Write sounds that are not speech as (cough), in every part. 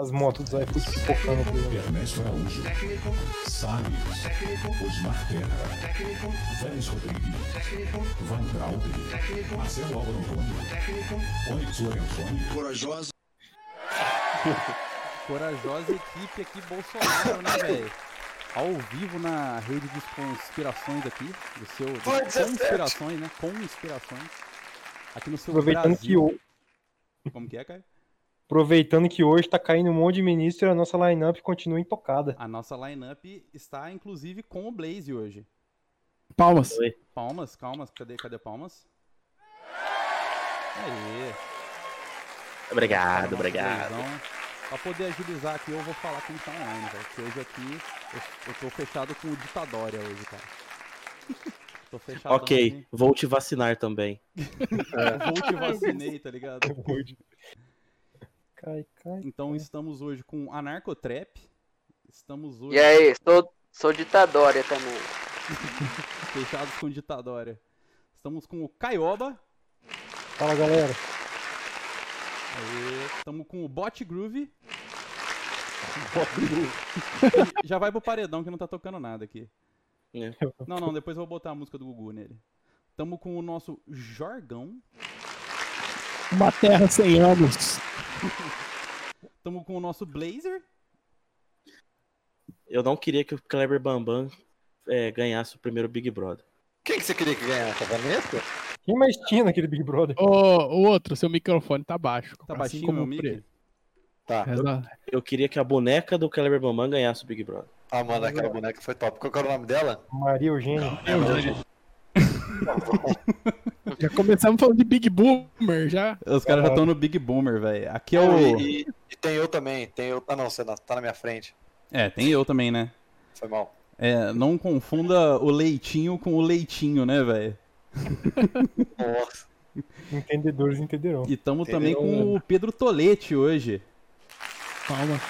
as motos do iFood pipocando aí. Ernesto Araújo, Salles, Osmar Terra, Vélez Rodrigues, Van Trauber, Marcelo Álvaro Antônio, Onyx Lorenzoni, Corajosa. (laughs) Corajosa equipe aqui Bolsonaro, né, (laughs) velho? Ao vivo na rede de conspirações aqui, do seu de Foi 17. conspirações, né? Com inspirações. Aqui no seu Aproveitando que, Brasil. o- Como que é, Caio? Aproveitando que hoje tá caindo um monte de ministro e a nossa lineup continua intocada. A nossa lineup está inclusive com o Blaze hoje. Palmas. Palmas, calmas, cadê, cadê palmas? Aê. Obrigado, obrigado. Pra poder agilizar aqui, eu vou falar quem tá online, velho. Porque hoje aqui eu, eu tô fechado com o Ditadória hoje, cara. (laughs) Tô fechado. Ok, vou te vacinar também. (laughs) Vou te vacinei, tá ligado? Cai, cai. Então estamos hoje com Anarcotrap. Estamos hoje E aí, sou, sou ditadória também. (laughs) fechados com Ditadória. Estamos com o Caioba. Fala galera. Aê. Estamos com o Bot Groove. (laughs) Já vai pro paredão que não tá tocando nada aqui. É. Não, não, depois eu vou botar a música do Gugu nele. Tamo com o nosso Jorgão. Uma terra sem anos. (laughs) Tamo com o nosso Blazer. Eu não queria que o Kleber Bambam é, ganhasse o primeiro Big Brother. Quem que você queria que ganhasse? A Vanessa? Quem mais tinha naquele Big Brother? Ô, o outro, seu microfone tá baixo. Tá assim baixinho como meu o preto. Tá. Exato. Eu queria que a boneca do Kleber Bambam ganhasse o Big Brother. Ah, mano, aquela boneca foi top. Qual era o nome dela? Maria Eugênia. (laughs) Já começamos falando de Big Boomer, já. Os caras já estão no Big Boomer, velho. Aqui é o. E, e tem eu também. Tem eu. Ah, não, você tá na minha frente. É, tem eu também, né? Foi mal. É, não confunda o leitinho com o leitinho, né, velho? Nossa. Entendedores entenderão. E tamo Entendeu? também com o Pedro Tolete hoje. Calma.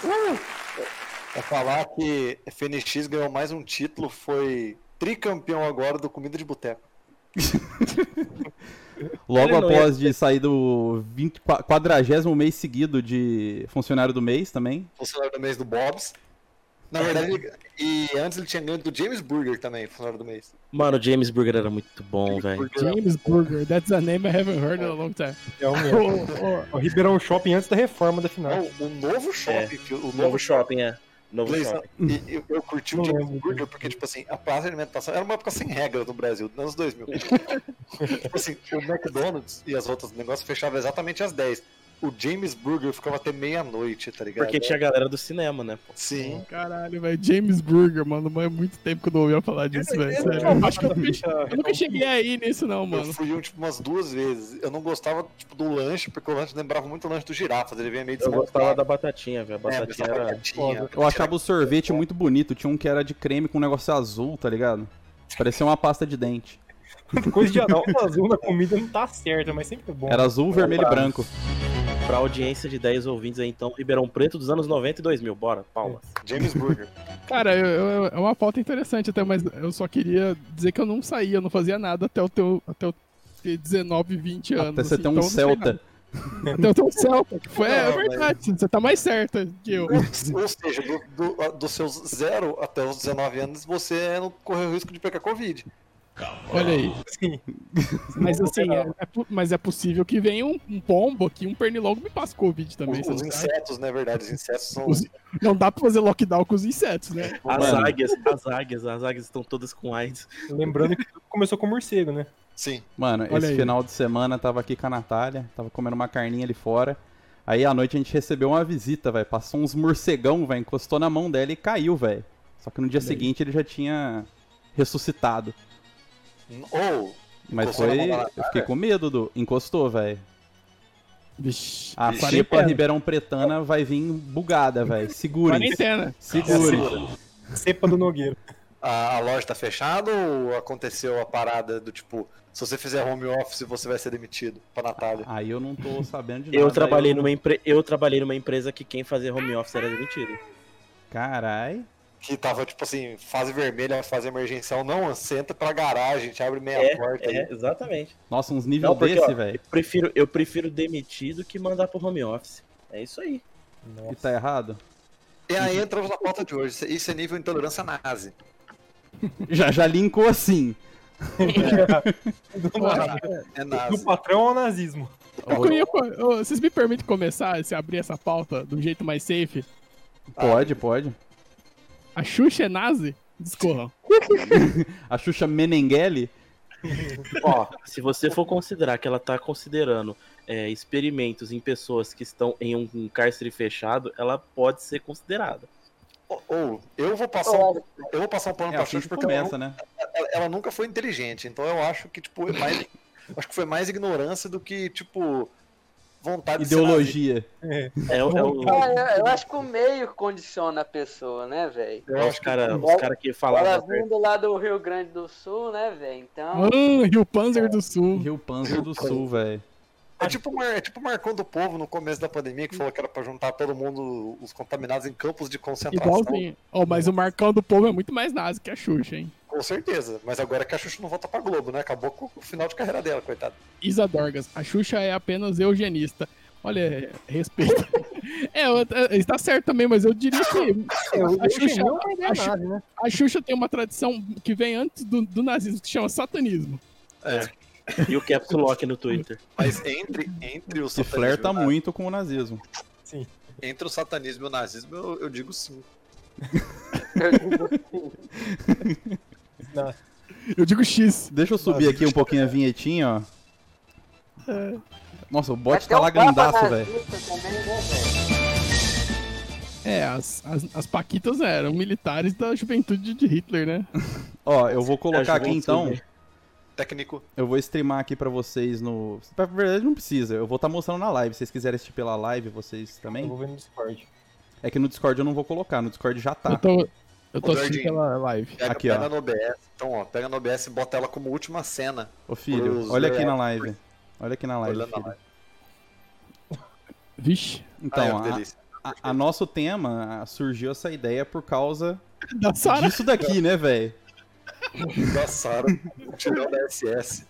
Pra falar que FNX ganhou mais um título, foi tricampeão agora do Comida de Boteco. (laughs) Logo após de sair do 20, qua- quadragésimo mês seguido de funcionário do mês também. Funcionário do mês do Bob's. Na verdade, ele- e antes ele tinha ganho do James Burger também, funcionário do mês. Mano, o James Burger era muito bom, velho. James Burger, that's a name I haven't heard in a long time. É o mesmo. Ô, ô, O Ribeirão Shopping antes da reforma da final. Não, o novo shopping, que- o O novo novo shopping, é. Novo Blaze, e eu, eu curti o James. Burger porque, tipo assim, a praça de alimentação era uma época sem regra no Brasil, nos anos 2000. (laughs) tipo assim, o McDonald's e as outras negócios fechavam exatamente às 10. O James Burger ficava até meia-noite, tá ligado? Porque tinha a galera do cinema, né? pô? Sim. Caralho, velho. James Burger, mano. Mas é muito tempo que eu não ouvia falar disso, velho. Sério. Eu acho que eu, nunca- eu nunca cheguei aí nisso, não, Eu mano. fui um, tipo, umas duas vezes. Eu não gostava, tipo, do lanche, porque o lanche lembrava muito o lanche do girafas. Ele vinha meio Eu gostava da batatinha, velho. A É, batatinha essa era. batatinha, Eu achava o sorvete muito bonito. Tinha um que era de creme com um negócio azul, tá ligado? Parecia uma pasta de dente. Coisa de azul na comida não tá certa, mas sempre é bom. Era azul, vermelho e branco. Pra audiência de 10 ouvintes aí, então, Ribeirão Preto dos anos 90 e 2000. Bora, palmas. James Burger. Cara, eu- eu- é uma pauta interessante até, mas eu só queria dizer que eu não saía, eu não fazia nada até o teu. Até o ter 19, 20 anos. Até você assim, ter um então eu Celta. Até eu ter um Celta. que Foi, é Não, verdade, você tá mais certa que eu. Ou seja, do, do- dos seus 0 até os 19 anos, você não correu o risco de pegar Covid. Olha aí. Sim. (laughs) Mas assim, é, é mas é possível que venha um, um pombo aqui, um pernilongo me passe Covid também. Os, os insetos, na verdade, os insetos são. Os- Não dá pra fazer lockdown com os insetos, né? As Mano. águias, as águias, as águias estão todas com AIDS. Lembrando que tudo começou com morcego, né? Sim. Mano, Olha esse aí. final de semana tava aqui com a Natália, tava comendo uma carninha ali fora. Aí à noite a gente recebeu uma visita, velho. Passou uns morcegão, velho, encostou na mão dela e caiu, velho. Só que no dia Olha aí. seguinte ele já tinha ressuscitado. Ou. Mas foi. Eu fiquei com medo do. Encostou, velho. A xepa Ribeirão Pretana vai vir bugada, velho. Segurem. Quarentena. Segurem. Cepa do Nogueira. A, a loja tá fechada ou aconteceu a parada do tipo, se você fizer home office, você vai ser demitido pra Natália? Aí eu não tô sabendo de nada. Eu trabalhei, eu- numa empre... eu trabalhei numa empresa que quem fazia home office era demitido. Carai. Que tava, tipo assim, fase vermelha, fase emergencial, não, senta pra garagem, a gente abre meia É, porta é, aí. exatamente. Nossa, uns porque, desse, velho. Eu prefiro, eu prefiro demitir do que mandar pro home office. É isso aí. E tá errado? E aí entramos na pauta de hoje. Isso é nível intolerância nazi. (laughs) Já, já linkou assim. (laughs) Do. É do nazi. patrão ao nazismo. Eu queria vocês me permitem começar, se abrir essa pauta do jeito mais safe? Pode, pode. A Xuxa é nazi? Discorram. (laughs) A Xuxa Menenghelli? (laughs) Ó, se você for considerar que ela tá considerando é, experimentos em pessoas que estão em um, cárcere fechado, ela pode ser considerada. Ou, ou, eu vou passar um, eu vou passar um pano É pra Xuxa porque ela, começa, né? ela- ela nunca foi inteligente. Então eu acho que, tipo, é mais, acho que foi mais ignorância do que, tipo, vontade de ser Ideologia. É, é o, Ah, eu, eu acho que o meio condiciona a pessoa, né, velho? é os acho que caras Ela- cara que Ela falavam. vindo lá do Rio Grande do Sul, né, velho? Então. Ah, Rio Panzer do Sul. Rio Panzer do Sul, velho. É tipo, o Mar- é tipo o Marcão do Povo no começo da pandemia que falou que era pra juntar todo mundo, os contaminados em campos de concentração. Igualzinho. Oh, mas o Marcão do Povo é muito mais nazi que a Xuxa, hein? Com certeza. Mas agora que a Xuxa não volta pra Globo, né? Acabou com o final de carreira dela, coitado. Isa Dorgas. A Xuxa é apenas eugenista. Olha, (laughs) é, respeito. é, é, está certo também, mas eu diria que Eu, a Xuxa, não é a Xu- nazi, né? a Xuxa tem uma tradição que vem antes do, do nazismo, que chama satanismo. E o Caps Lock no Twitter. Mas entre, entre o Se satanismo flerta e na- muito com o nazismo. Entre o satanismo e o nazismo, eu, eu digo sim. (laughs) Eu digo X. Deixa eu subir aqui um pouquinho a vinhetinha, ó. Nossa, o bot Até tá lagandaço, velho. né, velho? É, as, as, as Paquitas eram militares da juventude de Hitler, né? (laughs) Ó, eu vou colocar É, aqui então. Técnico. Eu vou streamar aqui pra vocês no. Na verdade, não precisa. Eu vou estar mostrando na live. Se vocês quiserem assistir pela live, vocês Eu também. vou ver no Discord. É que no Discord eu não vou colocar. No Discord já Eu tá. tô, eu tô assistindo pela live. Pega, Aqui, pega ó. no OBS. Então, ó, pega no OBS e bota ela como última cena. Ô filho, olha aqui na live. Olha aqui na live. Olhando na filho. live. Vixe, Ah, é Então, a, delícia. a- a nosso tema surgiu essa ideia por causa da Sara. disso daqui, né, velho? Da Sara, o tirão da SS.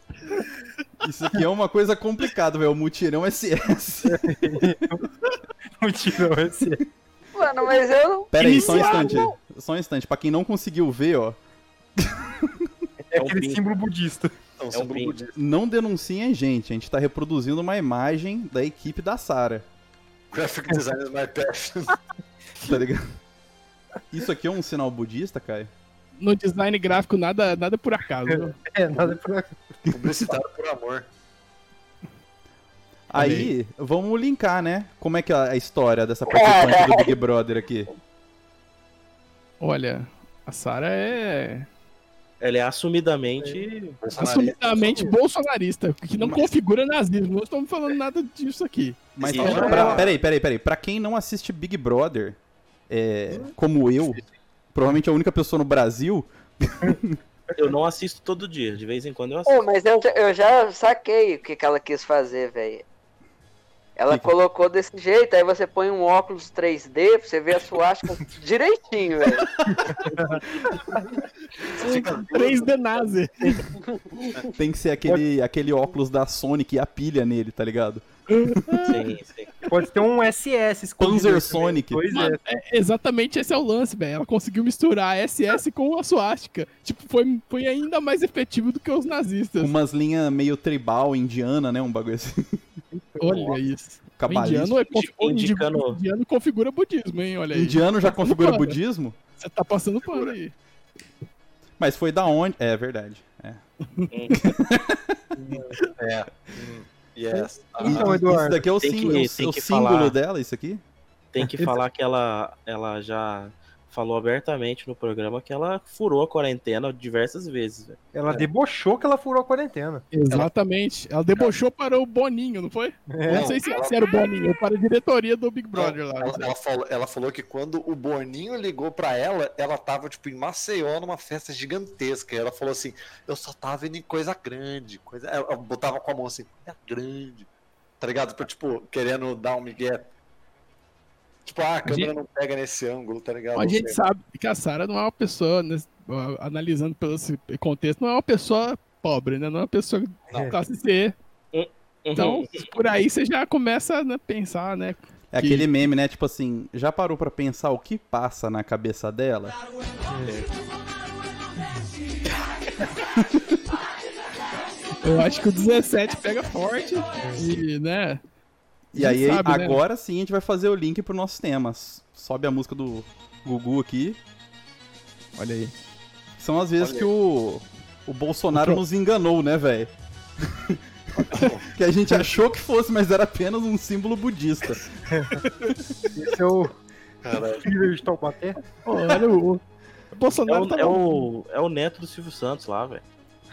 Isso aqui é uma coisa complicada, velho. O mutirão SS. O (laughs) tirão esse. Mano, mas eu não. Pera aí, só um instante. Só um instante. Pra quem não conseguiu ver, ó. É É aquele símbolo budista. Então, um símbolo budista. Não denunciem a gente. A gente tá reproduzindo uma imagem da equipe da Sara. Graphic design is my passion. (laughs) Tá ligado? Isso aqui é um sinal budista, Caio? No design gráfico, nada, nada por acaso. viu? (laughs) É, nada por Publicitário por amor. Aí, vamos linkar, né? Como é que é a história dessa participante do Big Brother aqui? Olha, a Sara é Ela é assumidamente. assumidamente bolsonarista, que não configura nazismo. Não estamos falando nada disso aqui. Mas Sim, pra, é. pra- peraí, peraí, peraí. Pra quem não assiste Big Brother, é, como eu, provavelmente a única pessoa no Brasil, Eu não assisto todo dia, de vez em quando eu assisto. mas eu, já- eu já saquei o que, que ela quis fazer, velho. Ela Que que- colocou desse jeito, aí você põe um óculos 3D pra você ver a suástica (laughs) direitinho, velho. 3D nazi. tem que ser aquele, aquele óculos da Sonic e a pilha nele, tá ligado? Sim, (laughs) sim. Pode ter um SS escondido Panzer também. Sonic. Pois é. é, exatamente esse é o lance, velho. Ela conseguiu misturar a SS com a suástica. Tipo, foi, foi ainda mais efetivo do que os nazistas. Umas linhas meio tribal, indiana, né? Um bagulho assim. Olha isso. O Cabalista. indiano, é indi- Indicando- indiano configura budismo, hein? Olha aí. Indiano já configura Mano. budismo? Você tá passando pano aí. Mas foi da onde? É verdade. É. (laughs) É. Hum, yes. Ah, Então, Isso Eduardo, daqui é o, que- símbolo, é o- é o que símbolo falar. dela, isso aqui? Tem que falar que ela, ela já falou abertamente no programa que ela furou a quarentena diversas vezes, velho. ela debochou que ela furou a quarentena. Exatamente. Ela debochou para o Boninho, não foi? É. não sei se, se era o Boninho, para a diretoria do Big Brother lá. Ela, ela falou, ela falou que quando o Boninho ligou pra ela, ela tava, tipo, em Maceió, numa festa gigantesca. E ela falou assim: eu só tava indo em coisa grande. Coisa... Ela botava com a mão assim, coisa grande. Tá ligado? Tipo, querendo dar um migué. Tipo, ah, a câmera gente- não pega nesse ângulo, tá ligado? A gente sabe que a Sarah não é uma pessoa, né, analisando pelo contexto, não é uma pessoa pobre, né? Não é uma pessoa Não. classe C. Então, por aí você já começa a né, pensar, né? É Que- aquele meme, né? Tipo assim, já parou pra pensar o que passa na cabeça dela? Eu acho que o 17 pega forte e, né? E aí, sabe, né? agora sim, a gente vai fazer o link pro nosso tema. Sobe a música do Gugu aqui. Olha aí. São as vezes Olha que o, o Bolsonaro O nos enganou, né, velho? (laughs) que a gente achou que fosse, mas era apenas um símbolo budista. Esse é o Caralho. filho de Taubaté. Olha o. O É Bolsonaro o, tava, é, o, é o neto do Silvio Santos lá, velho.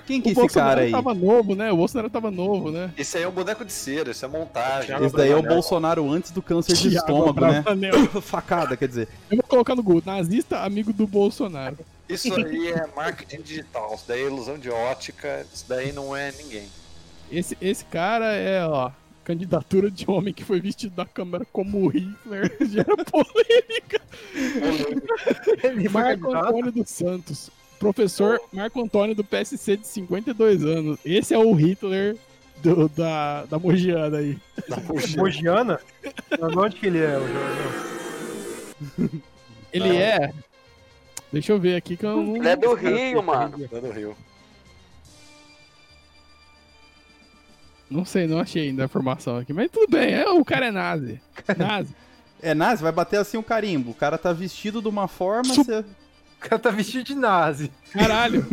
Quem que o é esse Bolsonaro cara aí? tava novo, né? O Bolsonaro tava novo, né? Esse aí é um boneco de cera, isso é montagem. Esse daí é o. Bolsonaro antes do câncer de Thiago estômago, né? (laughs) Facada, quer dizer. Eu vou colocar no Google, nazista amigo do Bolsonaro. Isso aí é marketing digital, isso daí é ilusão de ótica, isso daí não é ninguém. Esse, esse cara é, ó, candidatura de homem que foi vestido da câmera como o Hitler. (laughs) Gera polêmica. Marco. Antônio dos Santos. Professor Marco Antônio do PSC de 52 anos. Esse é o Hitler do- da, da Mogiana aí. Da Mogi. Mogiana? Onde que ele é, o? Ele Não. é. Deixa eu ver aqui que eu não. Ele é do Rio, mano. Lá do Rio. Não sei, não achei ainda a informação aqui. Mas tudo bem, é, o cara é nazi. (laughs) Nazi. É, Nazi, vai bater assim o carimbo. O cara tá vestido de uma forma, Su- você... O cara tá vestido de nazi. Caralho.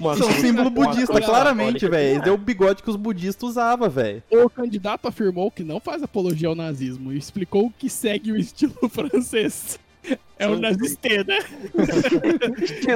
Mano, Isso é um símbolo budista, claramente, velho. É o bigode que os budistas usavam, velho. O candidato afirmou que não faz apologia ao nazismo e explicou que segue o estilo (laughs) francês. É o nazistê, né?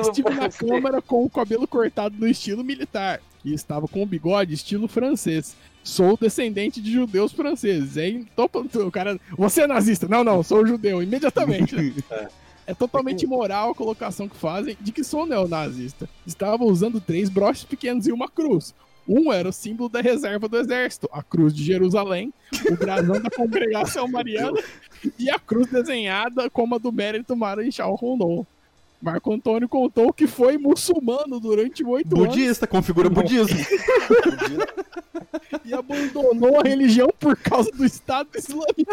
Estive na câmara com o cabelo cortado no estilo militar e estava com o bigode estilo francês. Sou descendente de judeus franceses. Hein? Tô- o cara, você é nazista? Não, não, sou judeu, imediatamente. né? (laughs) É totalmente imoral a colocação que fazem de que sou neonazista. Estava usando três broches pequenos e uma cruz. Um era o símbolo da reserva do exército, a cruz de Jerusalém, o brasão da congregação mariana (laughs) e a cruz desenhada como a do mérito Marechal Rondon. Marco Antônio contou que foi muçulmano durante oito anos Budista, configura budismo. e abandonou a religião por causa do Estado Islâmico.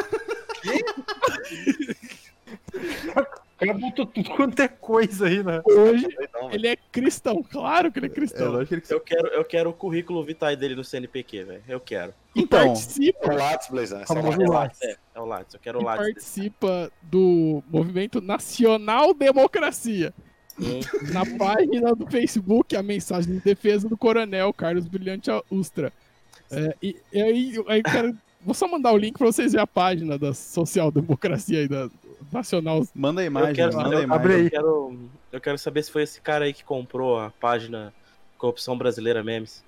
O cara botou tudo quanto é coisa aí, né? Hoje Não, ele é cristão, claro que ele é É cristão. lógico que Eu quero, eu quero o currículo vitae dele no CNPq, velho. Eu quero. Então, participa, É o Lattes, Blazão. esse é o Lattes. É, é o Lattes. Eu quero o e Lattes. participa do movimento Nacional Democracia. Na página do Facebook, a mensagem de defesa do coronel Carlos Brilhante Ustra. É, e, e aí, aí eu quero. Vou só mandar o link pra vocês verem a página da social democracia aí, da Nacional. manda a imagem, quero- manda a eu- imagem. Abre aí. Eu quero, eu quero saber se foi esse cara aí que comprou a página Corrupção Brasileira Memes.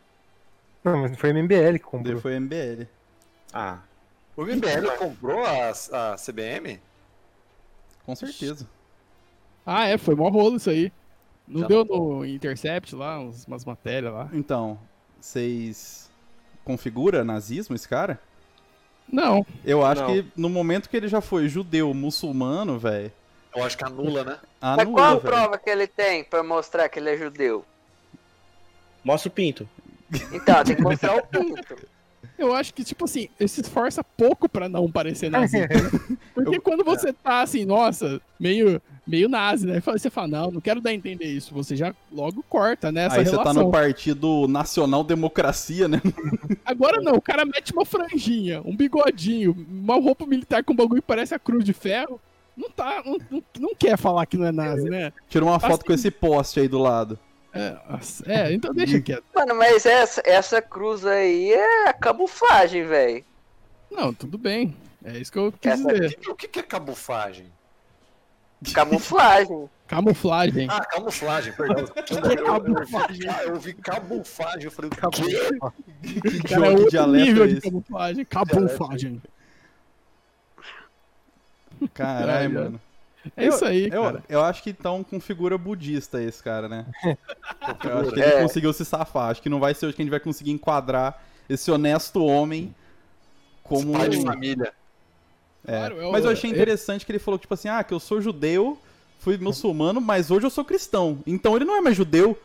Não, mas foi a MBL que comprou. Foi MBL. Ah, O MBL comprou a, a CBM? Com certeza. Ah, é, foi mó rolo isso aí. Não Já deu no Intercept lá, umas matérias lá? Então, vocês configura nazismo esse cara? Não. Eu acho Não. que no momento que ele já foi judeu, muçulmano, velho, Eu acho que anula, né? Mas anula, qual a prova que ele tem pra mostrar que ele é judeu? mostra o pinto. Então, tem que mostrar o pinto. (laughs) Eu acho que, tipo assim, ele se esforça pouco pra não parecer nazista. (laughs) né? Porque quando você tá assim, nossa, meio, meio nazi, né? Você fala, não, não quero dar a entender isso. Você já logo corta, né? Essa Aí você relação. tá no partido Nacional Democracia, né? Agora não, o cara mete uma franjinha, um bigodinho, uma roupa militar com um bagulho que parece a cruz de ferro. Não tá, não, não, não quer falar que não é nazi, né? Tira uma foto Assim. com esse poste aí do lado. É, é, então deixa quieto. Mano, mas essa, essa cruz aí é camuflagem, velho. Não, tudo bem. É isso que eu quis Essa dizer. O que, que é camuflagem? Camuflagem. (laughs) Camuflagem. Ah, camuflagem, perdão. (laughs) é camuflagem? Ah, eu ouvi camuflagem, eu falei, o quê? Que Cara, é jogo de outro dialeto nível é de esse? camuflagem. Camuflagem. Caralho, mano. É isso aí, Eu, cara. eu acho que então configura budista esse cara, né? (laughs) Eu acho que ele É. conseguiu se safar. Acho que não vai ser hoje que a gente vai conseguir enquadrar esse honesto homem como. Pai de família. É. Claro, é Mas eu achei interessante que ele falou, tipo assim, ah, que eu sou judeu, fui muçulmano, mas hoje eu sou cristão. Então ele não é mais judeu.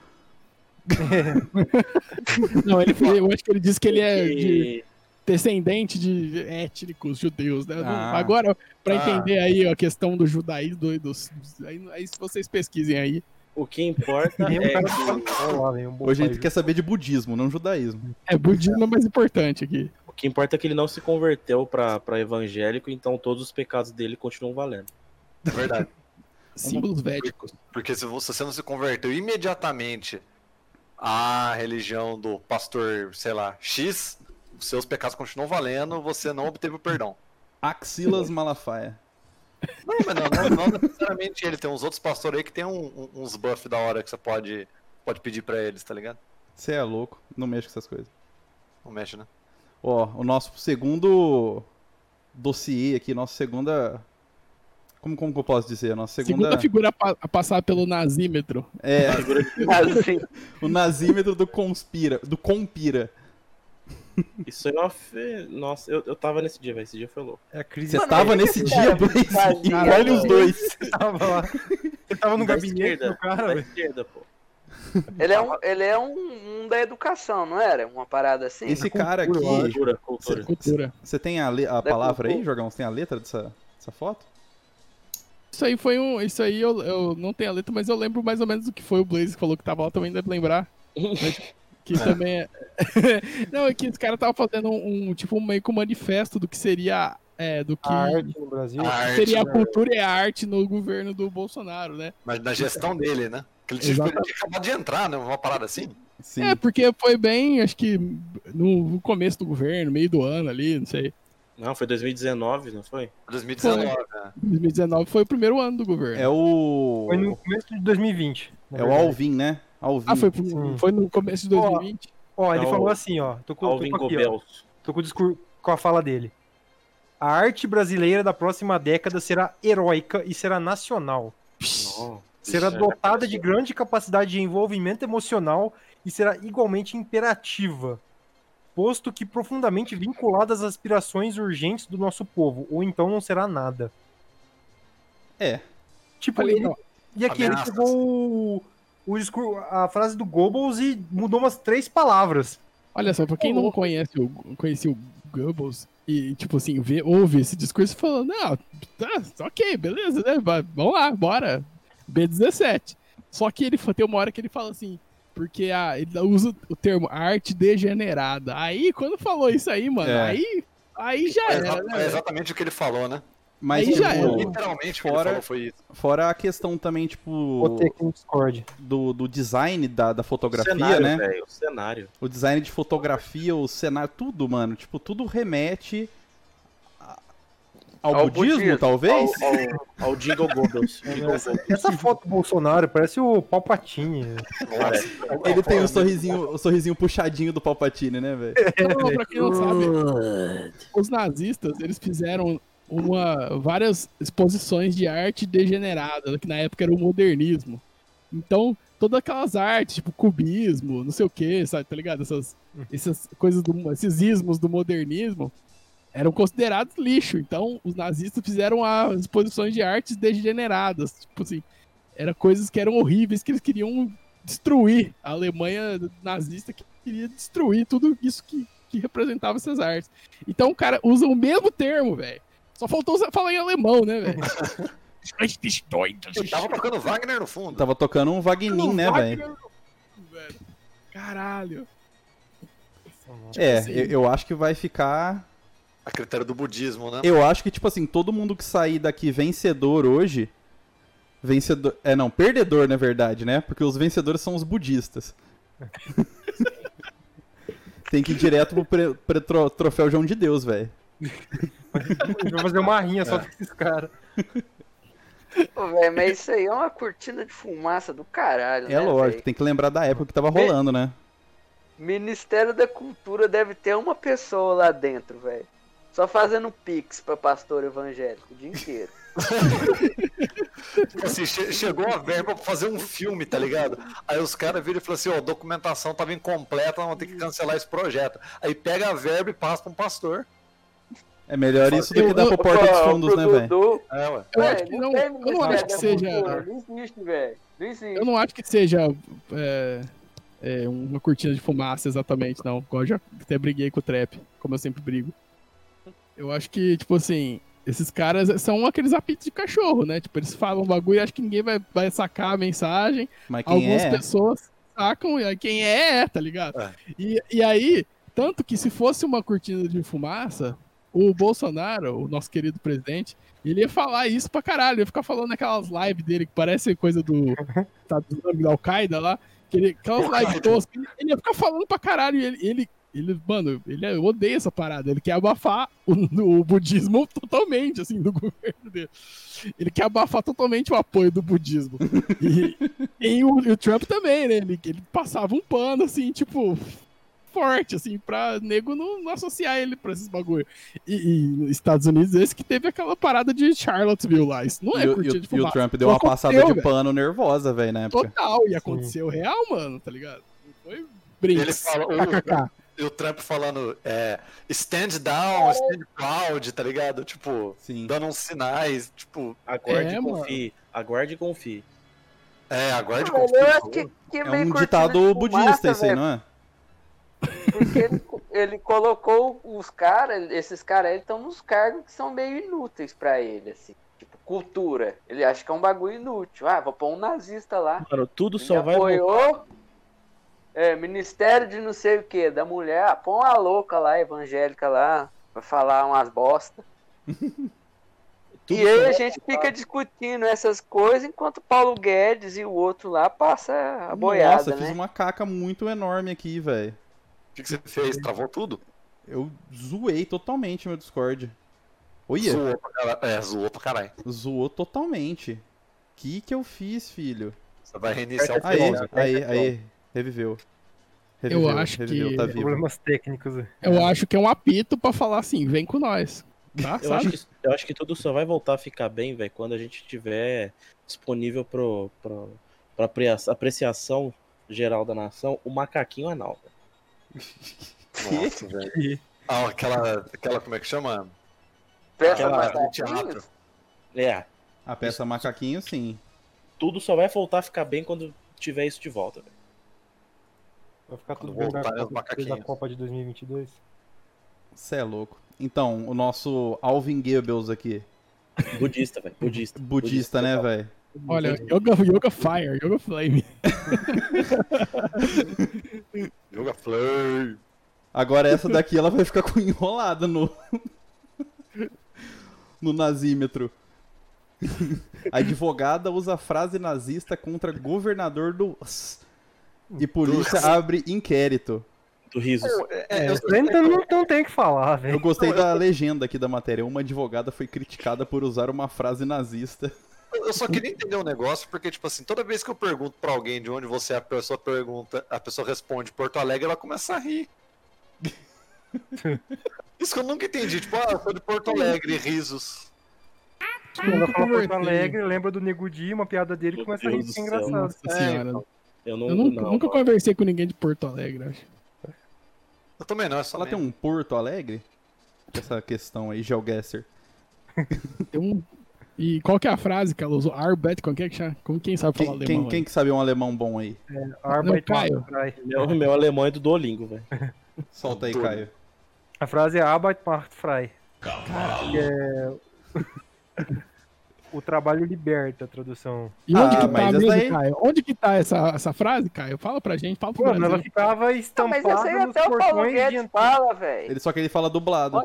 (laughs) Não, ele, eu acho que ele disse que ele é de, descendente de étnicos judeus, né? Ah. Agora, pra Ah. entender aí a questão do judaísmo, do, dos, aí, aí se vocês pesquisem aí. O que importa é que Hoje a gente quer saber de budismo, não judaísmo. É, budismo é mais importante aqui. o que importa é que ele não se converteu pra, pra evangélico, então todos os pecados dele continuam valendo. É verdade. (laughs) Símbolos védicos. Porque se você se você não se converteu imediatamente à religião do pastor, sei lá, X, seus pecados continuam valendo, você não obteve o perdão. Axilas Malafaia. Não, mas não, não, não necessariamente ele. Tem uns outros pastores aí que tem um- um- uns buff da hora que você pode, pode pedir pra eles, tá ligado? Você é louco, não mexe com essas coisas. Não mexe, né? Ó, o nosso segundo dossiê aqui, nossa segunda. Como, como que eu posso dizer? A nossa segunda. Segunda figura a, pa- a passar pelo nazímetro. É, (laughs) o nazímetro do Conspira. Do Compira. (laughs) Isso aí é uma fe... Nossa, eu, eu tava nesse dia, velho. Esse dia foi louco. É a crise Você Mano, tava nesse dia, Blaze? (laughs) Engole os dois. (laughs) tava lá. Você tava no Da gabinete esquerda, do cara, velho. esquerda, pô. ele é, um, ele é um, um da educação, não era? Uma parada assim? Esse cara aqui. Cultura, cultura. Cultura. Você tem a, le- a Da palavra aí, cultura. Jogão? Você tem a letra dessa, dessa foto? Isso aí foi um. Isso aí eu, eu não tenho a letra, mas eu lembro mais ou menos do que foi o Blaze que falou que tava lá, também deve lembrar. Mas que também é. (laughs) não, é que esse cara tava fazendo um, um, tipo meio que um manifesto do que seria. É, do que A arte no Brasil. A arte, seria a né? cultura e a arte no governo do Bolsonaro, né? Mas na gestão dele, né? Que ele tinha, ele tinha acabado de entrar, né? Uma parada assim. Sim. É, porque foi bem, acho que no começo do governo, meio do ano ali, não sei. Não, foi 2019, não foi? 2019, né? 2019 foi o primeiro ano do governo. É o. Foi no começo de 2020. na É o verdade. Alvin, né? Alvin. Ah, foi, pro- foi no começo de Ó, 2020? Ó, ele É o falou assim, ó. Tô com, tô com aqui, ó. Tô com o discurso com a fala dele. A arte brasileira da próxima década será heróica e será nacional. Não, Será é- dotada de grande capacidade de envolvimento emocional e será igualmente imperativa, posto que profundamente vinculada às aspirações urgentes do nosso povo, ou então não será nada. É. Tipo, Falei, ele, e aqui ele Ameaças. pegou o, o discurso, a frase do Goebbels e mudou umas três palavras. Olha só, pra quem não conhece o, conhecia o Goebbels e, tipo assim, vê, ouve esse discurso falando, não, tá, ok, beleza, né? vai- Vamos lá, bora. B17. Só que ele tem uma hora que ele fala assim, porque a, ele usa o termo arte degenerada. Aí, quando falou isso aí, mano, É. aí, aí já É, era, né? é exatamente o que ele falou, né? Mas, Aí já tipo, era. Literalmente o fora- fora a questão também, tipo, do, do design da, da fotografia, cenário, né? velho, o cenário. O design de fotografia, o cenário, tudo, mano. Tipo, tudo remete a- ao, Ao budismo, budismo, talvez? Ao, ao, ao Jingle Goebbels. (laughs) Essa, foto do Bolsonaro parece o Palpatine. Ele tem o sorrisinho, o sorrisinho puxadinho do Palpatine, né, velho? (laughs) Não, pra quem não sabe, os nazistas, eles fizeram uma, várias exposições de arte degenerada, que na época era o modernismo. Então, todas aquelas artes, tipo cubismo, não sei o que, sabe, tá ligado? Essas, essas coisas, do, esses ismos do modernismo eram considerados lixo. Então, os nazistas fizeram as exposições de artes degeneradas. Tipo assim, eram coisas que eram horríveis, que eles queriam destruir. A Alemanha nazista que queria destruir tudo isso que, que representava essas artes. Então o cara usa o mesmo termo, velho. Só faltou falar em alemão, né, velho? (laughs) Eu tava tocando Wagner no fundo. Tava tocando um Vagnin, né, velho? Caralho. É, assim- eu, eu acho que vai ficar. A critério do budismo, né? Eu acho que, tipo assim, todo mundo que sair daqui vencedor hoje. Vencedor. É, não, perdedor, na verdade, né? Porque os vencedores são os budistas. (laughs) Tem que ir direto pro tro- troféu João de Deus, velho. Vai (laughs) fazer uma rinha só desses caras. Pô, velho, mas isso aí é uma cortina de fumaça do caralho, É né, lógico, velho? tem que lembrar da época que tava rolando, né? Ministério da Cultura deve ter uma pessoa lá dentro, velho. Só fazendo pix pra pastor evangélico o dia inteiro. Tipo assim, che- chegou a verba pra fazer um filme, tá ligado? Aí os caras viram e falaram assim, ó, a documentação tava incompleta, vamos ter que cancelar esse projeto. Aí pega a verba e passa pra um pastor. É melhor isso do que dar pro porta dos fundos, né, velho? É, ué. Eu velho, acho que não, eu não acho que seja. Cultura, Não existe, velho. Não existe. Eu não acho que seja é, é, uma cortina de fumaça exatamente, não. Igual eu já até briguei com o Trap, como eu sempre brigo. Eu acho que, tipo assim, esses caras são aqueles apitos de cachorro, né? Tipo, eles falam bagulho e acho que ninguém vai, vai sacar a mensagem. Mas quem Algumas é? pessoas sacam e aí quem é, é, tá ligado? É. E, e aí, tanto que se fosse uma cortina de fumaça, o Bolsonaro, o nosso querido presidente, ele ia falar isso pra caralho, ia ficar falando aquelas lives dele que parece coisa do, tá, do da Al-Qaeda lá, que ele, aquelas lives toscas, ele, ele ia ficar falando pra caralho, ele, ele, ele mano, ele odeia essa parada, ele quer abafar o, o budismo totalmente, assim, do (laughs) governo dele. Ele quer abafar totalmente o apoio do budismo. E, e o, o Trump também, né? Ele, ele passava um pano, assim, tipo, forte, assim, pra nego não, não associar ele pra esses bagulho. E, e nos Estados Unidos, esse que teve aquela parada de Charlottesville lá. Isso não é E, e o- de e o. Trump deu Não uma passada aconteceu, de pano nervosa, velho, na época. Total, e aconteceu real, mano, tá ligado? Não foi Ele brinks. fala, KKK. E o Trump falando, é, stand down, stand proud, tá ligado? Tipo, Sim. dando uns sinais, tipo, Aguarde É, e mano. confie. Aguarde e confie. é, aguarde por acho que, que É um ditado budista isso aí, não é? Porque ele, ele colocou os caras, esses caras, eles estão nos cargos que são meio inúteis pra ele, assim. Tipo, cultura. Ele acha que é um bagulho inútil. Ah, vou pôr um nazista lá. Mano, tudo Ele só vai apoiou. É, Ministério de não sei o que, da mulher. Ah, põe uma louca lá, evangélica lá, pra falar umas bosta. (laughs) E aí a gente fica discutindo essas coisas enquanto o Paulo Guedes e o outro lá passa a boiada, Nossa, né? fiz uma caca muito enorme aqui, velho. O que, que você fez? Travou tudo? Eu zoei totalmente meu Discord. Olha, Zoou pra caralho. É, zoou pra caralho. zoou totalmente. Que que eu fiz, filho? Você vai reiniciar o Aí, programa. aí, aí. Reviveu. Reviveu, acho reviveu, que- tá vivo. Problemas técnicos. Eu acho que é um apito pra falar assim, vem com nós. Tá? Eu Sabe? acho, que, eu acho que tudo só vai voltar a ficar bem, velho, quando a gente tiver disponível pro, pro, pra apreciação geral da nação o macaquinho anal. velho. Nossa, velho. Ah, aquela, aquela, como é que chama? Peça teatro. É, A peça macaquinho, sim. tudo só vai voltar a ficar bem quando tiver isso de volta, velho. Vai ficar tudo bem na Copa, da macaquinhos. Copa de 2022. Cê é louco. Então, o nosso Alvin Goebbels aqui. Budista, velho. Budista. Budista, né, total. velho? Olha, yoga, yoga Fire, Yoga Flame. (laughs) Yoga Flame. Agora essa daqui ela vai ficar com enrolada no. no nazímetro. Advogada usa frase nazista contra governador do. E polícia abre inquérito. Do riso. É, eu, É, então não, não tem o que falar, Eu velho. gostei da legenda aqui da matéria. Uma advogada foi criticada por usar uma frase nazista. Eu só queria entender um negócio, porque, tipo assim, toda vez que eu pergunto pra alguém de onde você é, a pessoa pergunta, a pessoa responde Porto Alegre, ela começa a rir. (laughs) Isso que eu nunca entendi. Tipo, ah, eu sou de Porto Alegre, risos. Quando ela fala Porto. Alegre, lembra do Nego Di, uma piada dele Meu começa a rir, Deus que é engraçado. Nossa É, senhora. então. Eu não. Eu nunca, não, nunca conversei com ninguém de Porto Alegre, acho. Eu também não, é só Ela tem um Porto Alegre? Essa questão aí, GeoGuessr. Tem um... E qual que é a frase que ela usou? Arbet, como que é que chama? Como quem sabe falar Quem, alemão? quem, quem que sabe um alemão bom aí? Arbeit Caio. macht frei. Meu, meu alemão é do Duolingo, velho. (laughs) Solta aí. Caio. A frase é Arbeit macht frei. É... (laughs) o trabalho liberta, a tradução. E onde Ah, que tá mesmo, aí- Caio? Onde que tá essa, essa frase, Caio? Fala pra gente, fala pro Mano, ela Brasil. ficava Não, mas estampada aí nos até o Paulo Guedes fala, velho. Ele só que ele fala dublado.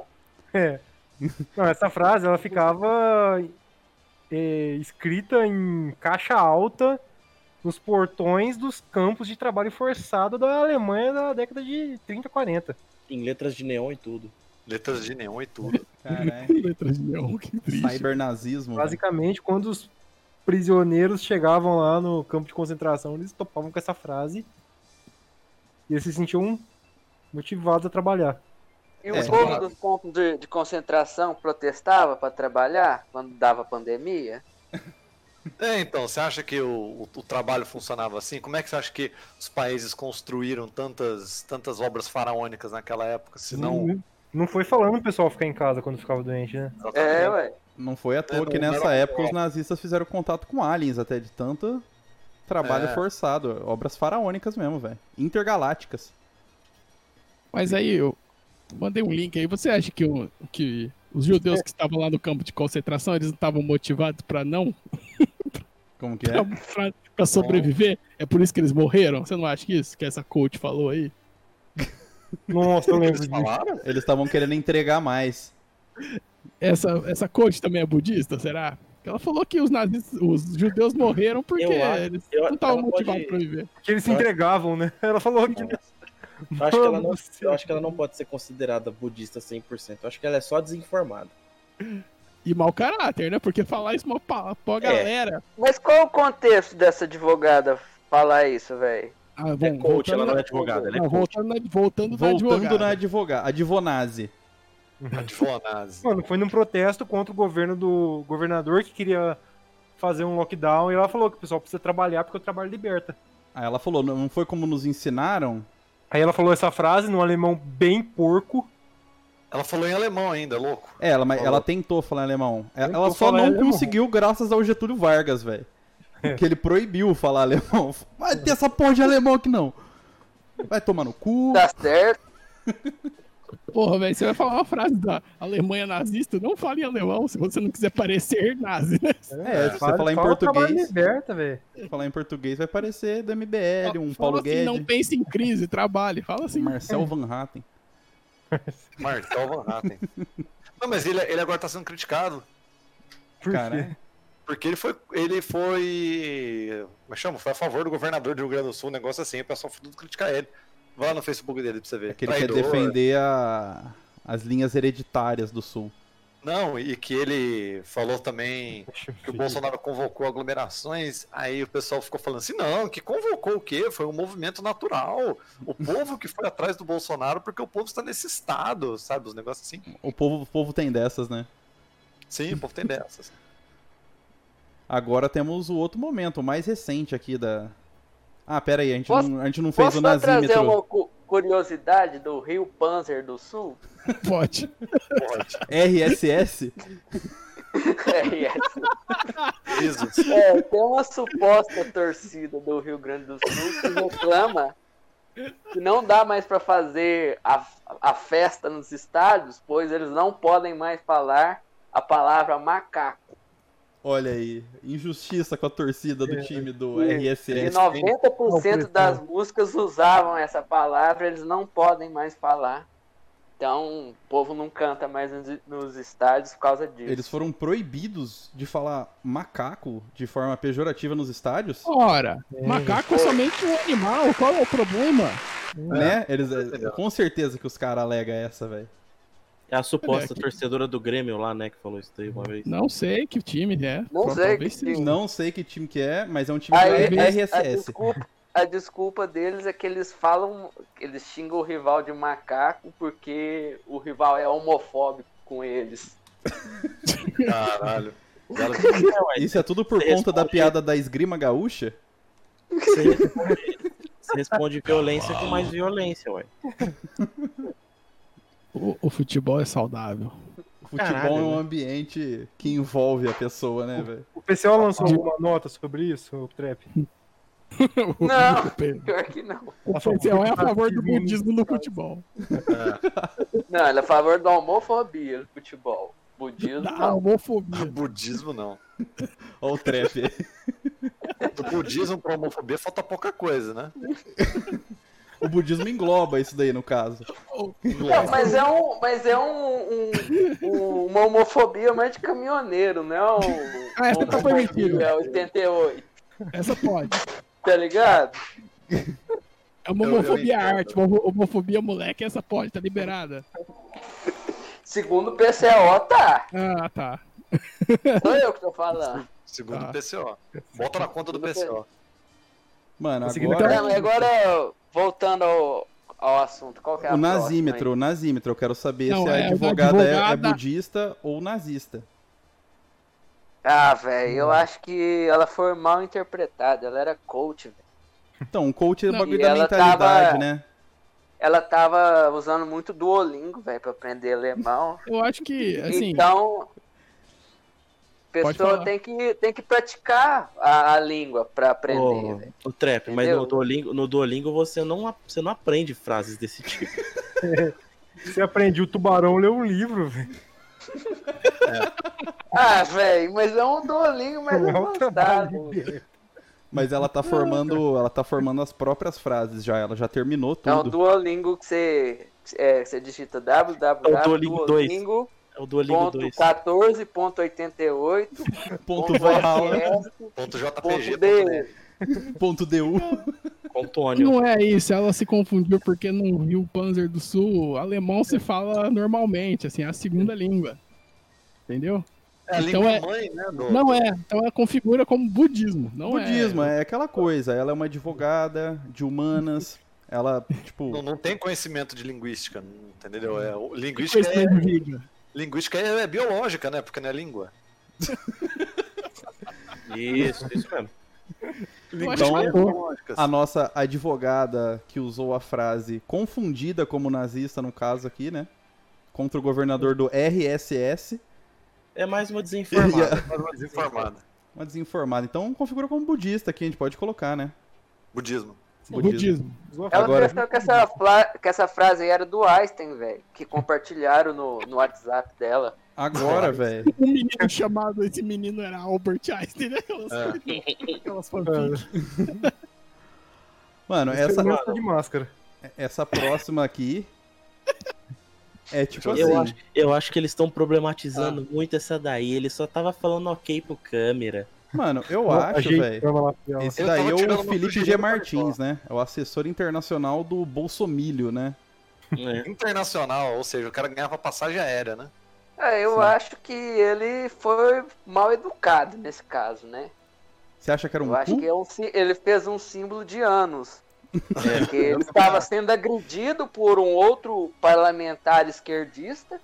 É. (laughs) Não, essa frase, ela ficava é, escrita em caixa alta nos portões dos campos de trabalho forçado da Alemanha da década de 30, 40. Em letras de neon e tudo. Letras de neon e tudo. (laughs) Caralho. Letras de neon, que triste. Cybernazismo. velho. Basicamente, quando os prisioneiros chegavam lá no campo de concentração, eles topavam com essa frase e eles se sentiam motivados a trabalhar. E o É. povo dos campos de, de concentração protestava pra trabalhar quando dava pandemia? É, então, você acha que o, o, o trabalho funcionava assim? Como é que você acha que os países construíram tantas, tantas obras faraônicas naquela época? Se não. Não, não foi falando o pessoal ficar em casa quando ficava doente, né? É, ué. Não foi à toa É, que nessa época os nazistas fizeram contato com aliens, até de tanto Trabalho É. forçado, obras faraônicas mesmo, velho. Intergalácticas. Mas aí eu mandei um link aí. Você acha que, o- que os judeus que estavam lá no campo de concentração, eles não estavam motivados pra não (laughs) Como que é? pra, pra sobreviver? É por isso que eles morreram? Você não acha que isso que essa coach falou aí? (laughs) Nossa, eu lembro Eles disso. falaram? Eles estavam querendo entregar mais. Essa, essa coach também é budista, será? Porque Ela falou que os nazistas, os judeus morreram porque Eu eles eu- não estavam motivados pode- pra viver. Que eles se entregavam, né? Ela falou que. Eu acho, que ela não, eu acho que ela não pode ser considerada budista 100%. Eu acho que ela é só desinformada. E mau caráter, né? Porque falar isso pra, pra, pra galera. Mas qual o contexto dessa advogada falar isso, velho? Ah, É coach, ela não é na- advogada, ela é voltando, na, voltando, na Voltando advogada. na advogada, advonazi. Advonazi. Mano, foi num protesto contra o governo do governador que queria fazer um lockdown e ela falou que o pessoal precisa trabalhar porque o trabalho liberta. Aí ela falou, não foi como nos ensinaram? Aí ela falou essa frase num alemão bem porco. Ela falou em alemão ainda, louco. É, ela, mas ela tentou falar em alemão. Ela Tentou só falar em não alemão. conseguiu graças ao Getúlio Vargas, velho. Que ele proibiu falar alemão. Vai ter essa porra de alemão aqui não. Vai tomar no cu. Tá certo? (laughs) Porra, velho, você vai falar uma frase da Alemanha nazista, não fale em alemão se você não quiser parecer nazi, né? É, se você Fala- falar em português, liberta, velho. falar em português vai parecer do MBL, um Fala Paulo assim, Guedes, não pense em crise, trabalhe. Fala assim. Marcel Van Hatten. (laughs) Marcel Van Hatten. Não, mas ele, ele agora tá sendo criticado. Por Cara, quê? Porque ele foi. Ele foi. Como é chama? Foi a favor do governador do Rio Grande do Sul, um negócio assim, o pessoal foi tudo criticar ele. Vai lá no Facebook dele pra você ver. é que ele quer Traidor. defender a- as linhas hereditárias do Sul. Não, e que ele falou também que o. Bolsonaro convocou aglomerações, aí o pessoal ficou falando assim, não, que convocou o quê? Foi um movimento natural. O povo que foi atrás do Bolsonaro porque o povo está nesse estado, sabe? Os negócios assim. O povo, o povo tem dessas, né? Sim, o povo tem dessas. Agora temos o outro momento, o mais recente aqui da. Ah, pera aí, a gente, Posso- não, a gente não fez Posso o só trazer nazímetro. uma cu- curiosidade do Rio Panzer do Sul? (laughs) Pode. Pode. RSS? É, é. Jesus. É, tem uma suposta torcida do Rio Grande do Sul que reclama que não dá mais pra fazer a, a festa nos estádios, pois eles não podem mais falar a palavra macaco. Olha aí, injustiça com a torcida do time do E RSS. 90% das músicas usavam essa palavra, eles não podem mais falar. Então, o povo não canta mais nos, estádios por causa disso. Eles foram proibidos de falar macaco de forma pejorativa nos estádios, Ora, macaco é somente um animal, qual é o problema? né? Eles, é, com certeza que os caras alegam essa, velho. É a suposta aqui. torcedora do Grêmio lá, né, que falou isso aí uma vez. Não sei que time é. Não sei que time. Não sei que time que é, mas é um time Aí, do a- A RSS. desculpa, a desculpa deles é que eles falam, eles xingam o rival de macaco porque o rival é homofóbico com eles. (laughs) Caralho. Isso é tudo por Você conta da responde- piada da esgrima gaúcha? Você responde, você responde violência com mais violência, ué. (laughs) O, o futebol é saudável. Futebol Caralho, é um né? ambiente que envolve a pessoa, né, velho? O PCO lançou alguma nota sobre isso, o Trap? (laughs) Não. O. (laughs) Pior que não. O PCO é a favor do budismo no futebol. Não, ele é a favor da homofobia no futebol. Budismo Da não. homofobia. (laughs) Budismo não. Olha o trap aí. Do budismo pra homofobia falta pouca coisa, né? O budismo engloba isso daí, no caso. Não, mas é, um, mas é um, um- um- uma homofobia mais de caminhoneiro, não é um, Ah, essa tá permitida. É 88, Essa pode. tá ligado? É uma Eu- eu homofobia entendo. arte, uma homofobia moleque, essa pode, tá liberada. Segundo o PCO, tá. Ah, tá. Sou eu que tô falando. Segundo Tá. o PCO. Bota na conta do PCO. Mano, agora. Não, agora, voltando ao, ao assunto, qual que é a O nazímetro, o nazímetro, eu quero saber Não, se a é, o da advogada, é- é, advogada- budista ou nazista. Ah, velho, eu acho que ela foi mal interpretada. Ela era coach, velho. Então, o coach é o bagulho e da ela mentalidade, tava- né? Ela tava usando muito Duolingo, velho, pra aprender alemão. Eu acho que, assim, Então, pessoa tem que, tem que praticar a, a língua pra aprender, velho. o Trap, mas no Duolingo, no Duolingo você, não, você não aprende frases desse tipo. (laughs) Você aprende o tubarão leu um livro, velho. Ah, velho, mas é um Duolingo mais Não é o avançado. Mas ela tá formando. Ela tá formando as próprias frases já. Ela já terminou É um tudo. Duolingo que você, é, você digita É o Duolingo dois. www.duolingo.14.88 É o Duolingo 2. Ponto Valhalla, (laughs) Ponto ponto JPG. Ponto DU. Antônio. Não é isso, ela se confundiu porque não viu o Panzer do Sul. Alemão se fala normalmente, assim, é a segunda língua. Entendeu? É a Então língua é- mãe, né? Do... Não é, então ela configura como budismo, não Budismo, é. é aquela coisa. Ela é uma advogada de humanas. Ela, tipo. Não, não tem conhecimento de linguística, entendeu? É, linguística, é, Conhecimento de vídeo. Linguística é, é biológica, né? Porque não é língua. Isso, isso mesmo. Então, é. A nossa advogada que usou a frase confundida como nazista, no caso aqui, né? Contra o governador do RSS, É mais uma (laughs) desinformada. Desinformada. uma desinformada. Então configura como budista aqui, a gente pode colocar, né? Budismo. Budismo. Ela Agora- pensou que essa, fla- que essa frase aí era do Einstein, velho. Que compartilharam no, no WhatsApp dela. Agora, velho. Um menino chamado, esse menino era Albert Einstein, né? Aquelas, É. aquelas fanfics. (laughs) Mano, Essa essa, de máscara. essa próxima aqui é tipo assim. Eu acho, eu acho que eles estão problematizando muito essa daí. Ele só tava falando ok pro câmera. Mano, eu acho, velho. Esse daí é o Felipe G. Martins, né? É o assessor internacional do Bolsomilho, né? É. Internacional, ou seja, o cara ganhava passagem aérea, né? É, eu Sim. acho que ele foi mal educado nesse caso, né? Você acha que era um Eu acho cu? que é um ele fez um símbolo de anos. (laughs) É. Porque ele estava sendo agredido por um outro parlamentar esquerdista,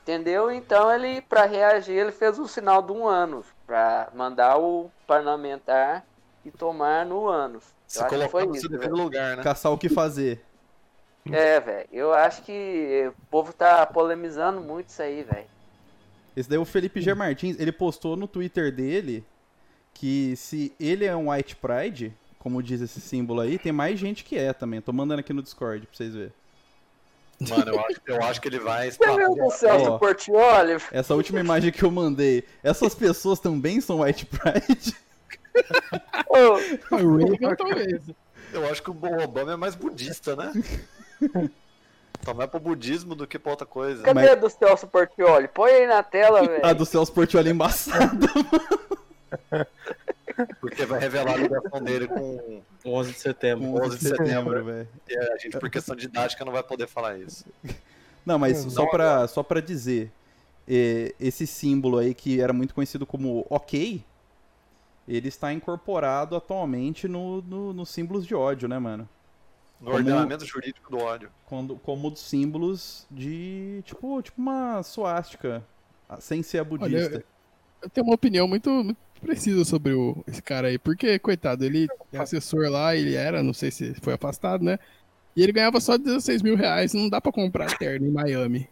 entendeu? Então ele, para reagir, ele fez o sinal de um ânus, para mandar o parlamentar e tomar no ânus. Se foi no isso, seu devido lugar, né? Caçar o que fazer. É, velho. Eu acho que o povo tá polemizando muito isso aí, velho. Esse daí é o Felipe G. Martins, ele postou no Twitter dele que se ele é um White Pride, como diz esse símbolo aí, tem mais gente que é também. Tô mandando aqui no Discord pra vocês verem. Mano, eu acho, eu acho que ele vai. Você viu do Celso Ó. Portioli? Essa última imagem que eu mandei, essas pessoas também são White Pride? Ô, O Reagan, (laughs) talvez. Eu acho que o Obama é mais budista, né? (laughs) Tá mais pro budismo do que pra outra coisa. cadê Mas- do Celso Portioli? Põe aí na tela, (laughs) velho. A do Celso Portioli é embaçada. Porque vai revelar a ligação dele com 11 de setembro. Com 11 de setembro, velho. e a gente, por questão didática, não vai poder falar isso. Não, mas Não, só não pra, só pra dizer, eh, esse símbolo aí que era muito conhecido como OK, ele está incorporado atualmente no, no- nos símbolos de ódio, né, mano? No Como- ordenamento jurídico do ódio. Quando, como dos símbolos de, tipo, tipo uma suástica, sem ser a budista. Eu tenho uma opinião muito, muito precisa sobre o, esse cara aí, porque, coitado, ele é assessor lá, ele era, não sei se foi afastado, né? E ele ganhava só 16 mil reais, não dá pra comprar terno em Miami.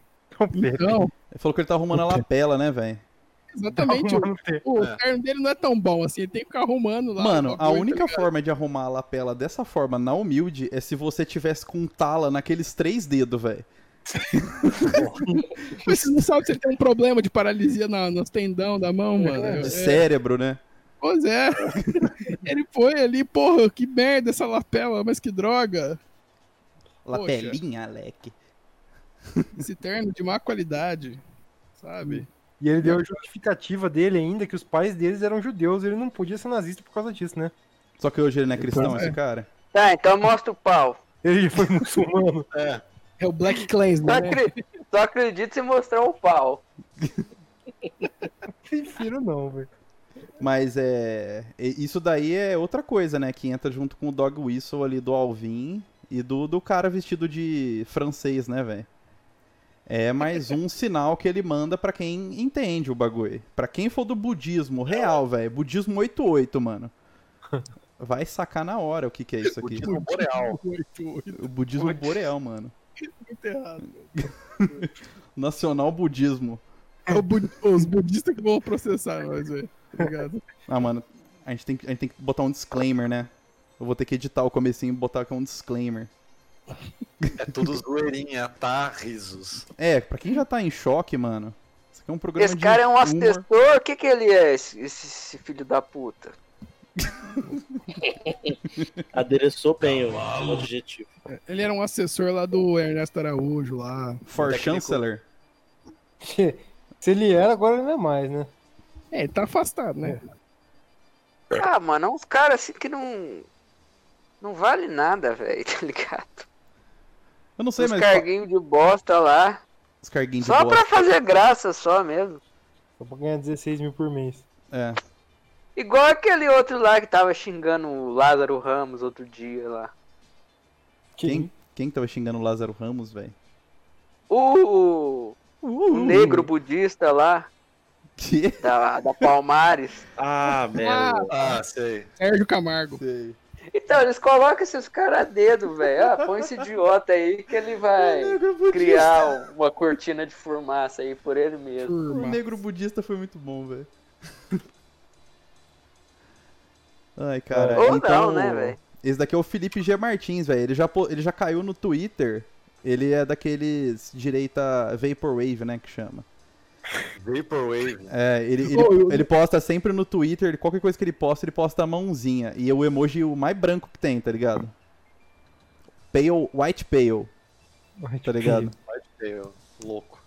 Então, Ele falou que ele tá arrumando a lapela, né, velho? exatamente, o, o É. terno dele não é tão bom assim, ele tem que ficar arrumando lá. Mano, a bagulho, única tá ligado? forma de arrumar a lapela dessa forma, na humilde, é se você tivesse com tala naqueles três dedos, velho. Mas (laughs) você não sabe se ele tem um problema de paralisia na, nos tendão da mão, mano. É, De cérebro, né? Pois é. (laughs) ele foi ali, porra, que merda essa lapela, mas que droga. Lapelinha, Alec. Esse terno de má qualidade, sabe? E ele deu a justificativa dele ainda que os pais deles eram judeus, ele não podia ser nazista por causa disso, né? Só que hoje ele não é cristão, Pois é. esse cara. Tá, então mostra o pau. Ele foi muçulmano. É. É o Black Só, Clansman, né? acre- só acredito se mostrar o pau. (laughs) Prefiro não, velho. Mas é. Isso daí é outra coisa, né? Que entra junto com o dog whistle ali do Alvin e do, do cara vestido de francês, né, velho? É mais um (laughs) sinal que ele manda pra quem entende o bagulho. Pra quem for do budismo real, velho. Budismo 88, mano. (laughs) Vai sacar na hora o que, que é isso aqui. Budismo boreal. O budismo boreal, mano. Muito errado. Nacional budismo. É os budistas que vão processar nós, velho. Tá ligado? Ah, mano, a gente, tem, que- a gente tem que botar um disclaimer, né? Eu vou ter que editar o comecinho e botar aqui um disclaimer. É tudo zoeirinha, tá? Risos. É, pra quem já tá em choque, mano, isso aqui é um programa Esse de cara é um humor. assessor? O que que ele é, esse, esse- esse filho da puta? (laughs) Adereçou bem o, o adjetivo. Ele era um assessor lá do Ernesto Araújo lá. For. Chancellor. Se ele era, agora ele não é mais, né? É, ele tá afastado, né? Ah, mano, é uns caras assim que não. Não vale nada, velho, (laughs) tá ligado? Eu não sei, Uns mas carguinhos de bosta lá. os carguinhos de Só bosta. pra fazer graça, só mesmo. Só pra ganhar 16 mil por mês. É. Igual aquele outro lá que tava xingando o Lázaro Ramos outro dia lá. Quem, quem que tava xingando o Lázaro Ramos, velho? O, o negro budista lá, Que? da, da Palmares. Ah, merda. Ah, sei. Sérgio Camargo. Sei. Então, eles colocam esses caras a dedo, velho. Ah, põe esse idiota aí que ele vai criar uma cortina de fumaça aí por ele mesmo. O negro budista foi muito bom, velho. (laughs) Ai, cara. Ou então, não, né, velho? Esse daqui é o Felipe G. Martins, velho. Ele já, ele já caiu no Twitter. Ele é daqueles direita Vaporwave, né, que chama. Vaporwave. É, ele, ele, eu- ele posta sempre no Twitter, qualquer coisa que ele posta, ele posta a mãozinha. E é o emoji o mais branco que tem, tá ligado? Pale, white pale, tá ligado? Eu, louco.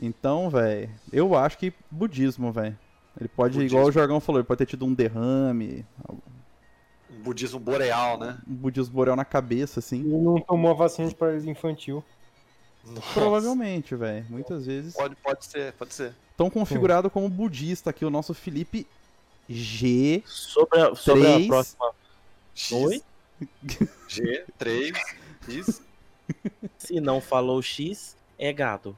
Então, velho, eu acho que budismo, velho. Ele pode, Budismo. igual o Jorgão falou, ele pode ter tido um derrame, Um budismo boreal, né? um budismo boreal na cabeça, assim. Ele não tomou a vacina de paralisia infantil. Nossa. Provavelmente, velho. Muitas vezes. Pode, pode ser, pode ser. Tão configurado como budista aqui, o nosso Felipe G. Sobre a, sobre a Três. próxima. X, Oi? G, 3, X. Se não falou X, é gado.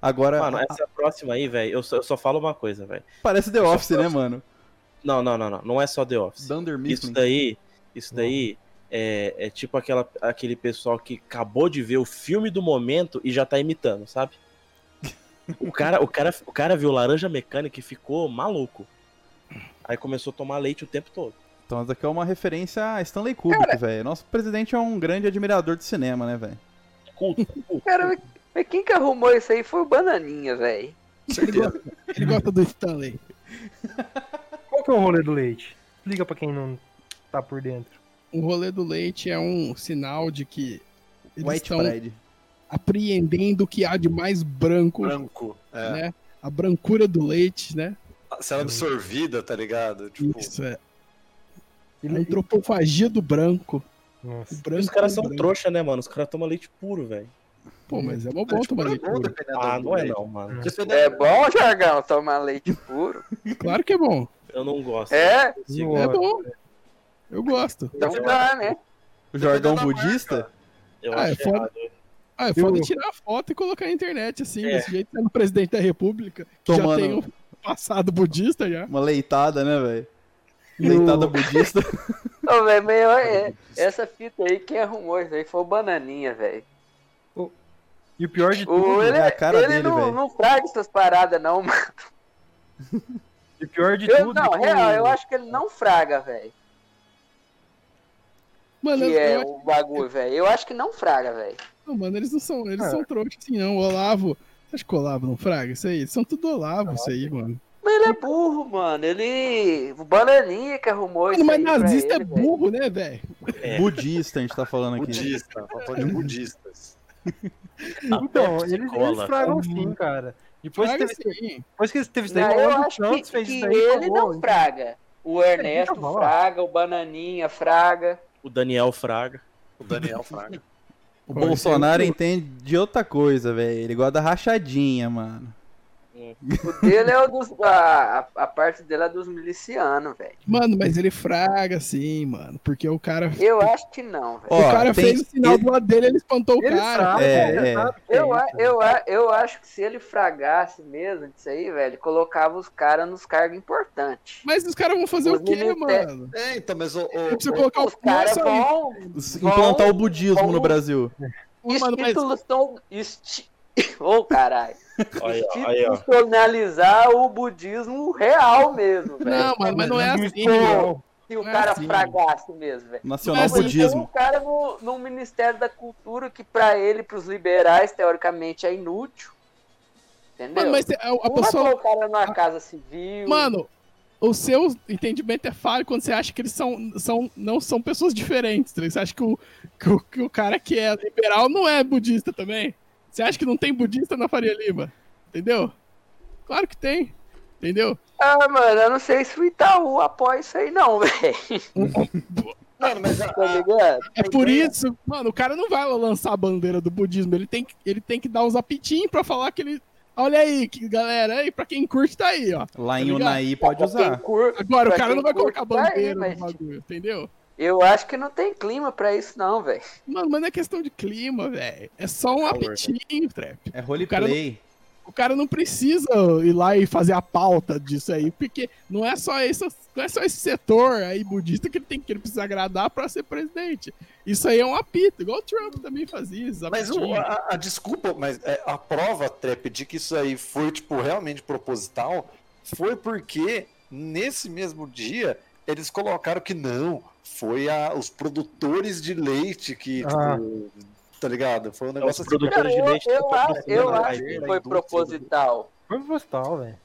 Agora, Mano, a- essa próxima aí, velho, eu só, eu só falo uma coisa, velho. parece The Office, né, mano? Não, não, não, não. Não é só The Office. Dunder Isso Mifflin. daí, isso daí é, é tipo aquela, aquele pessoal que acabou de ver o filme do momento e já tá imitando, sabe? O cara, o cara, o cara viu Laranja Mecânica e ficou maluco. Aí começou a tomar leite o tempo todo. Então, essa aqui é uma referência a Stanley Kubrick, velho. Nosso presidente é um grande admirador de cinema, né, velho? Culto, culto. Cara, mas- quem que arrumou isso aí foi o Bananinha, velho. Certeza. Ele gosta do Stanley. (laughs) Qual que é o rolê do leite? Explica pra quem não tá por dentro. O rolê do leite é um sinal de que eles White estão apreendendo o que há de mais branco, Branco. É. né? A brancura do leite, né? Sendo absorvida, tá ligado? Tipo, Isso é. A antropofagia do branco. O Nossa. branco Os caras são branco. trouxa, né, mano? Os caras tomam leite puro, velho. Pô, mas é uma bom tipo, tomar é leite puro. dependendo Ah, não é não, mano. É bom, Jargão, tomar leite puro? Claro que é bom. Eu não gosto. É? Consigo. É bom. Eu gosto. Então dá, né? O da budista? Eu Ah, é acho foda. errado. Ah, é foda Eu- tirar a foto e colocar na internet, assim, É. desse jeito, sendo presidente da república, que Tomando- já tem um passado budista já. Uma leitada, né, velho? Leitada o- budista. (laughs) Ô, velho, eu- é, essa fita aí, quem arrumou isso aí foi o Bananinha, velho. E o pior de O- tudo, Ele, é a cara ele dele, não, velho. não fraga essas paradas, não, mano. (laughs) e pior de Eu, tudo. não, é que real, eu acho que ele não fraga, velho. Mano, Que eu, é eu o bagulho, velho. Eu acho que não fraga, velho. não, mano, eles não são, eles Ah. são trouxas assim, não. O Olavo, você acha que o Olavo não fraga? Isso aí, eles são tudo Olavo, isso aí, mano. Mas ele é burro, mano. Ele. O Bananinha que arrumou isso Mano, mas aí pra nazista ele, é burro, né, velho? É. Budista, a gente tá falando aqui. Budista, faltou de budistas. Então, eles, eles fragam sim, cara. Depois que, teve, sim. depois que teve isso daí, Não, o eu acho que, Santos fez que isso daí. e ele falou, não fraga. O Ernesto vai lá. fraga, o Bananinha fraga. O Daniel Fraga. O Daniel Fraga. O Bolsonaro entende de outra coisa, velho. Ele gosta da rachadinha, mano. O dele é o dos. A, a, parte dele é dos milicianos, velho. Mano, mas ele fraga sim, mano. Porque o cara. Eu acho que não, velho. O cara tem- fez o sinal ele- do lado dele, ele espantou o Ele cara. sabe, É, é. que é Eu, isso. eu, eu acho que se ele fragasse mesmo disso aí, velho, colocava os caras nos cargos importantes. Mas os caras vão fazer Os o quê, militares- mano? É, então, mas o. o- o- colocar Os o caras vão. Implantar o budismo vão- no Brasil. Mano, mas- Instituição, insti- (laughs) Ô, caralho. Aí. (laughs) Institucionalizar o budismo real mesmo, velho. Não, mano, mas não é assim. Espiritual. Se o não é cara assim. fragasse mesmo, velho. Nacional Mas, assim, Tem um budismo. cara no, no Ministério da Cultura que pra ele, pros liberais, teoricamente é inútil. Entendeu? Mano, mas a, a Não vai pessoa. o cara numa casa civil. Mano, o seu entendimento é falho quando você acha que eles são, são, não são pessoas diferentes. tá? Você acha que o, que, o, que o cara que é liberal não é budista também? Você acha que não tem budista na Faria Lima? Entendeu? Claro que tem. Entendeu? Ah, mano, eu não sei se o Itaú apoia isso aí, não, (laughs) velho. Mano, mas a, Tá ligado? É por isso, mano, o cara não vai lançar a bandeira do budismo. Ele tem, que- ele tem que dar uns apitinhos pra falar que ele. Olha aí, que, galera, aí, pra quem curte, tá aí, ó. Lá em Tá ligado? Unai pode usar. cur- Agora, o pra cara quem não vai curte, colocar a tá aí, bandeira no bagulho, entendeu? Eu acho que não tem clima pra isso, não, velho. Mano, mas não é questão de clima, velho. É só um apitinho, trap. É cara roleplay. O cara não precisa ir lá e fazer a pauta disso aí, porque não é só esse, não é só esse setor aí budista que ele tem que ele precisa agradar pra ser presidente. Isso aí é um apito, igual o Trump também fazia. esses Mas o- a, a desculpa, mas é, a prova, Trep, de que isso aí foi, tipo, realmente proposital, foi porque nesse mesmo dia eles colocaram que não, foi a, os produtores de leite que, tipo, Ah. tá ligado? Foi um Os negócio assim. produtores de eu, leite eu, estão acho- eu acho que foi proposital. Foi postal, velho.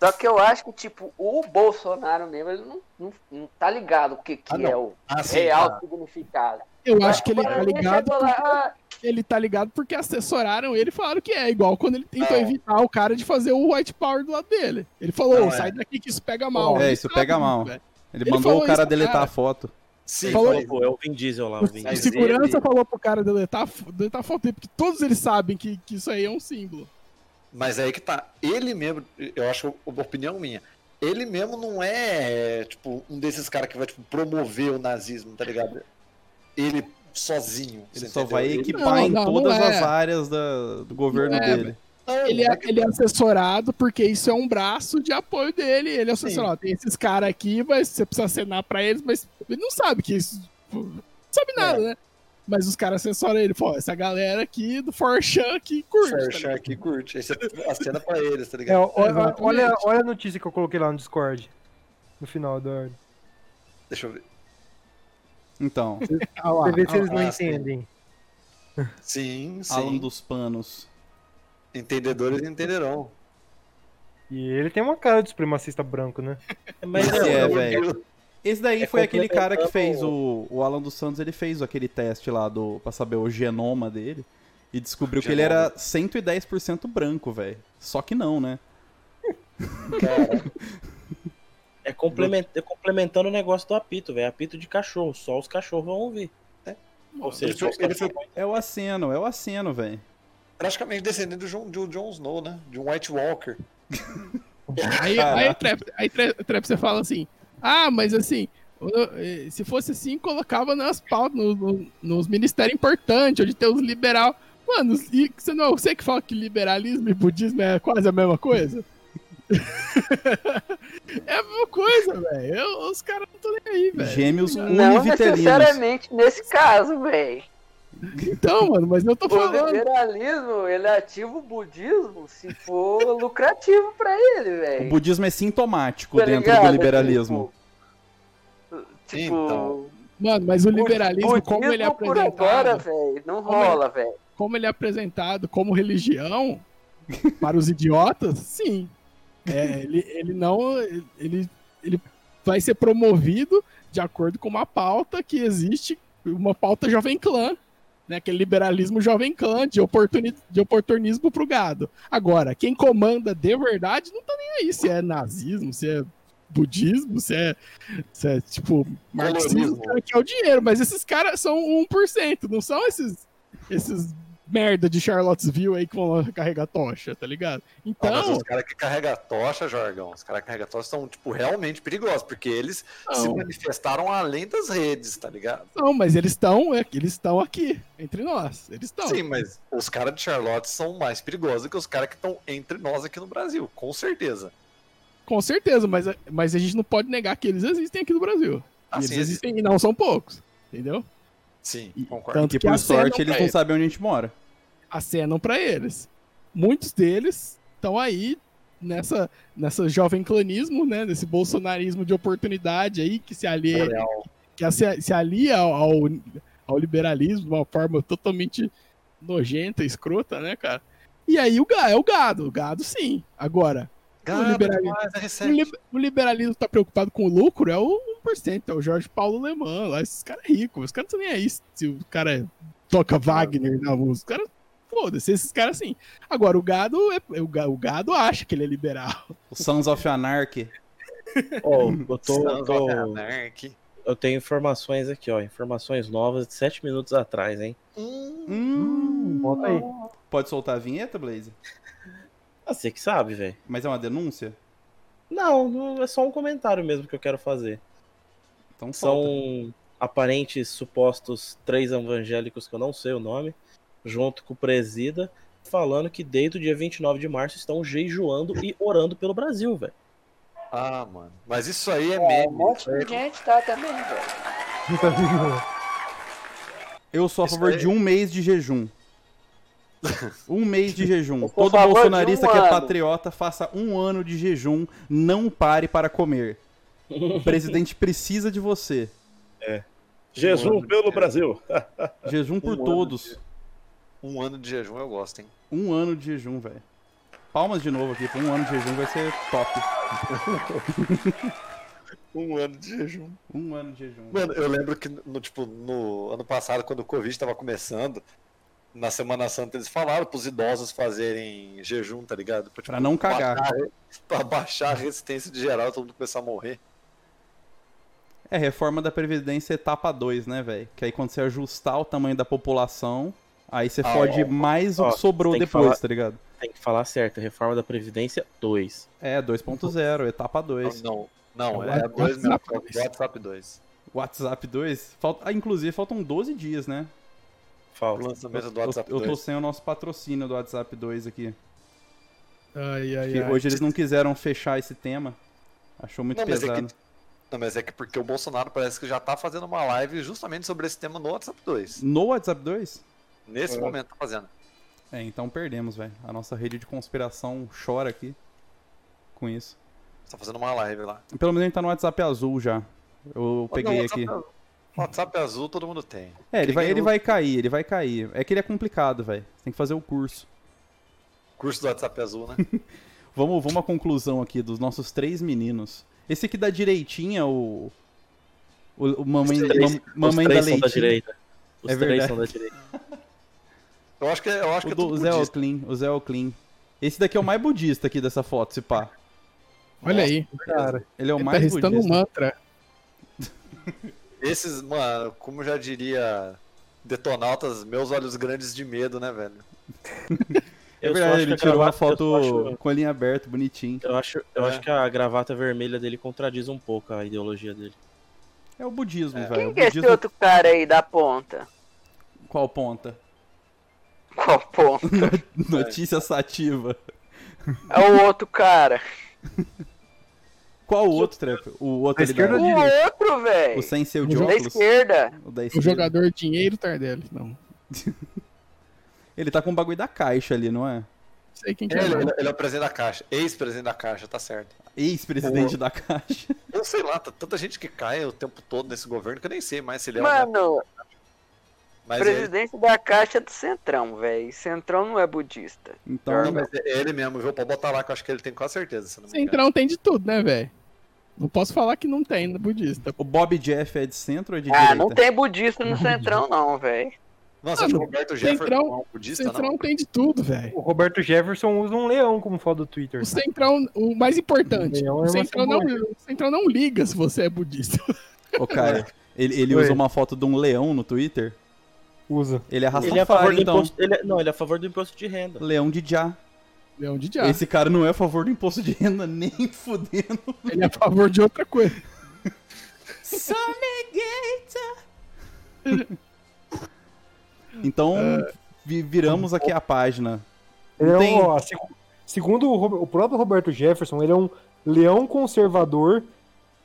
Só que eu acho que, tipo, o Bolsonaro mesmo, ele não, não, não tá ligado o que, que Ah, é o Ah, sim, real tá. significado. Eu acho que ele tá ligado. lá, ah, Ele tá ligado porque assessoraram ele e falaram que é, igual quando ele tentou Não. evitar o cara de fazer o white power do lado dele. Ele falou, Não, é. sai daqui que isso pega mal. É, Ele isso sabe pega mal. velho. Ele, Ele mandou falou o cara isso, deletar cara. a foto. Sim, Falou- Pô, é o Vin Diesel lá, o Vin O Diesel. segurança ele- falou pro cara deletar, deletar a foto dele, porque todos eles sabem que, que isso aí é um símbolo. Mas aí que tá. Ele mesmo, eu acho, uma opinião minha. Ele mesmo não é, tipo, um desses caras que vai, tipo, promover o nazismo, tá ligado? Ele sozinho. Ele só entendeu? vai equipar Não, em não, não todas é. as áreas da- do governo é, dele. Não, Ele é, que- ele é assessorado porque isso é um braço de apoio dele. Ele é assessorado. Tem esses caras aqui, mas você precisa acenar pra eles, mas ele não sabe que isso. Não sabe nada, né? Mas os caras assessoram ele. Pô, essa galera aqui do Forchan que curte. tá Forchan ligado? aqui curte. Aí você acena pra eles, tá É, ligado? ó, olha, olha, olha a notícia que eu coloquei lá no Discord. No final da. Deixa eu ver. Então, Você vê se eles não sim. entendem. Sim, sim. Alan dos Panos. Entendedores entenderão. E ele tem uma cara de supremacista branco, né? (laughs) Mas Esse é, é, velho. Esse daí É foi aquele cara que fez o, o Alan dos Santos, ele fez aquele teste lá do pra saber o genoma dele e descobriu que ele era 110% branco, velho. Só que não, né? Cara, é complement- é complementando o negócio do apito, velho. Apito de cachorro. Só os cachorros vão ouvir. Ou seja, Ele ele É o aceno, é o aceno, velho. Praticamente descendente do Jon, do Jon Snow, né? De um White Walker. Aí, aí, Trap, aí Trap, Trap, você fala assim: ah, mas assim, eh, se fosse assim, colocava nas pautas, no- no- nos ministérios importantes, onde tem os liberal. Mano, e você não é você que fala que liberalismo e budismo é quase a mesma coisa? (laughs) é a mesma coisa, velho. Os caras não estão nem aí, velho. Gêmeos não univitelinos. necessariamente nesse caso, velho. Então, mano, mas eu tô O falando. liberalismo, ele ativa o budismo se for (laughs) lucrativo pra ele, O velho. budismo é sintomático Tá dentro ligado? do liberalismo. Tipo, tipo Então. Mano, mas o liberalismo, como ele é budismo por agora, apresentado, velho, não rola, velho. como ele é apresentado como religião (laughs) para os idiotas, sim. É, ele, ele não. Ele, ele vai ser promovido de acordo com uma pauta que existe, uma pauta jovem clã. Né, aquele liberalismo jovem clã de, oportuni, de oportunismo pro gado. Agora, quem comanda de verdade não tá nem aí se é nazismo, se é budismo, se é, se é tipo marxismo, cara quer o dinheiro, mas esses caras são 1%, não são esses esses merda de Charlottesville aí que vão carregar tocha, tá ligado? Ah, mas Então, os caras que carregam tocha, Jorgão, os caras que carregam tocha são, tipo, realmente perigosos, porque eles se não, manifestaram além das redes, tá ligado? não, mas eles estão, eles estão aqui entre nós, eles estão. Sim, mas os caras de Charlotte são mais perigosos que os caras que estão entre nós aqui no Brasil, com certeza. Com certeza, mas, mas a gente não pode negar que eles existem aqui no Brasil. Assim, eles existem e não são poucos, entendeu? Sim, E- concordo. tanto Que que por sorte eles não eles. sabem onde a gente mora. Acenam pra eles. muitos deles estão aí nessa, nessa jovem clanismo, né? Nesse bolsonarismo de oportunidade aí que se alia, Real. que se, se alia ao, ao, ao liberalismo de uma forma totalmente nojenta, escrota, né, cara? E aí o gado, é o gado, o gado sim. Agora, Gado liberalismo. é o, liberalismo tá preocupado com o lucro, é o 1%, é o Jorge Paulo Leman, lá, esses caras ricos, os caras não estão nem aí se o cara toca Wagner na música, os caras, foda-se, esses caras sim. Agora, o gado, é, é o, ga- o gado acha que ele é liberal. O Sons of Anarchy. Ó, eu, (laughs) tô, Sons tô- of Anarchy. eu tenho informações aqui, ó. Informações novas de 7 minutos atrás, hein? Hum, Bota aí. pode soltar a vinheta, Blaze? Ah, Você que sabe, velho. Mas é uma denúncia? Não, não, é só um comentário mesmo que eu quero fazer. Então. São aparentes supostos três evangélicos que eu não sei o nome, junto com o presida, falando que desde o dia 29 de março estão jejuando e orando pelo Brasil, velho. Ah, mano. Mas isso aí é É, um meme. monte de gente tá também, velho. (laughs) Eu sou a Isso favor aí- de um mês de jejum. (laughs) Um mês de jejum. Todo bolsonarista um que é patriota faça um ano de jejum. Não pare para comer. O presidente precisa de você. Jejum pelo Brasil. (laughs) Jejum por Um todos. Um ano de jejum eu gosto, hein? Um ano de jejum, velho. Palmas de novo aqui. pra Um ano de jejum vai ser top. (laughs) Um ano de jejum. Um ano de jejum. Mano, eu lembro que no, tipo, no ano passado, quando o Covid tava começando, na Semana Santa eles falaram pros idosos fazerem jejum, tá ligado? Pra, tipo, Pra não cagar. Baixar, pra baixar a resistência de geral, todo mundo começar a morrer. É, reforma da Previdência etapa 2, né, velho? Que aí quando você ajustar o tamanho da população, aí você Ah, fode ó, mais o ó, que sobrou que depois, falar- tá ligado? Tem que falar certo, reforma da Previdência 2. É, 2.0, etapa 2. Não, não, É é o dois mesmo. WhatsApp é o dois. WhatsApp 2. WhatsApp 2? Falta... Ah, inclusive, faltam 12 dias, né? O Falta. lançamento do Eu, WhatsApp eu tô 2. sem o nosso patrocínio do WhatsApp 2 aqui. Ai, ai, ai. hoje eles não quiseram fechar esse tema. Achou muito Não, mas é pesado. Não, mas é que porque o Bolsonaro parece que já tá fazendo uma live justamente sobre esse tema no WhatsApp 2. No WhatsApp 2? Nesse momento tá fazendo. É, então perdemos, velho. A nossa rede de conspiração chora aqui com isso. Tá fazendo uma live lá. Pelo menos ele tá no WhatsApp azul já. Eu peguei Não, aqui. WhatsApp, WhatsApp azul todo mundo tem. É, ele vai, ele vai cair, ele vai cair. É que ele é complicado, velho. Tem que fazer o curso. Curso do WhatsApp azul, né? (laughs) Vamos, vamos à conclusão aqui dos nossos três meninos. Esse aqui da direitinha, o. O, o mamãe, Os três- mam- mamãe Os da são da leitinha. direita. Os É três verdade. são da direita. Eu acho que, eu acho que O é do tudo Zé budista. Oclean, o Zé Oclean. Esse daqui é o mais budista aqui dessa foto, se pá. Olha aí, Cara, Ele é o ele tá mais um budista. mantra. (laughs) Esses, mano, como já diria Detonautas, meus olhos grandes de medo, né, velho? (laughs) É Eu verdade, acho ele tirou uma gravata- eu foto acho- com a linha aberta, bonitinho. Eu acho, eu É. acho que a gravata vermelha dele contradiz um pouco a ideologia dele. É o budismo, É. velho. Quem O que é esse budismo... outro cara aí da ponta? Qual ponta? Qual ponta? (laughs) Notícia sativa. É o outro cara. Qual o outro, Trap? O outro Da esquerda da... O outro, velho. O sem seu de O Da óculos? esquerda. O da O esquerda. jogador dinheiro Tardelli. Não. (laughs) Ele tá com o bagulho da caixa ali, não é? Sei quem que é. Ele, não. ele- ele é o presidente da Caixa, ex-presidente da Caixa, tá certo. Ex-presidente da caixa. (laughs) Eu sei lá, tá tanta gente que cai o tempo todo nesse governo que eu nem sei mais se ele é é. Mano, Mas é ele, presidente da Caixa do Centrão, velho. Centrão não é budista. Então, não, mas é ele mesmo, viu? Pode botar lá que eu acho que ele tem quase certeza. Centrão tem de tudo, né, velho? Não posso falar que não tem no budista. o Bob Jeff é de centro ou é de Ah, direita? não tem budista no (laughs) Centrão, não, velho. Nossa, Ah, acho que o. Roberto Jefferson Centrão- é um budista, Centrão não. tem de tudo, velho. o Roberto Jefferson usa um leão como foto do Twitter. O Centrão, o mais importante, é o uma Centrão não, o Centrão não liga se você é budista. Ô, cara, ele, ele usa uma foto de um leão no Twitter. Usa. Ele é Ele é a favor Rastafari, do então. imposto. Ele é- não, ele é a favor do imposto de renda. Leão de Já. Leão de diabo. Esse cara não é a favor do imposto de renda nem (laughs) fudendo. Ele é a favor de outra coisa. (laughs) Então, vi- viramos aqui a página. Ele é Tem- um, ó, seg- segundo o, o próprio Roberto Jefferson, ele é um leão conservador,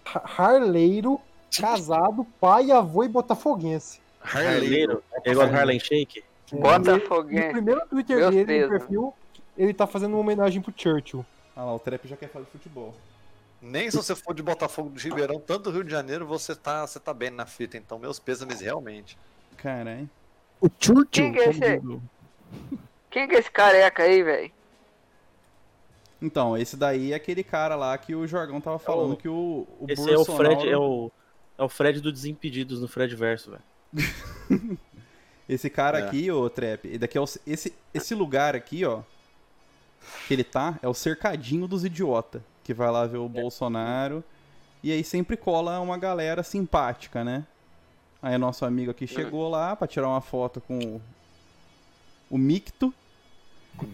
ha- harleiro, (laughs) casado, pai, avô e botafoguense. Harleiro. É igual Harlem Shake. É, Bota e- foguinho. No primeiro Twitter Meus dele, no perfil, ele tá fazendo uma homenagem pro Churchill. Ah lá, o Trap já quer falar de futebol. Nem se você for de Botafogo do Ribeirão, tanto do Rio de Janeiro, você tá, você tá bem na fita. Então, meus pêsames realmente. Caralho. O Churchill. Quem que é esse? Quem que é esse careca aí, velho? Então, esse daí é aquele cara lá que o Jorgão tava falando o- que o, o Esse é o Bolsonaro... Fred, é o, é o Fred do Desimpedidos no Fred Verso, velho. (laughs) Esse cara É. aqui, ô Trap, e daqui é o- esse, esse lugar aqui, ó, que ele tá, é o cercadinho dos idiota, que vai lá ver o Bolsonaro, e aí sempre cola uma galera simpática, né? Aí nosso amigo aqui chegou lá pra tirar uma foto com o, o Micto,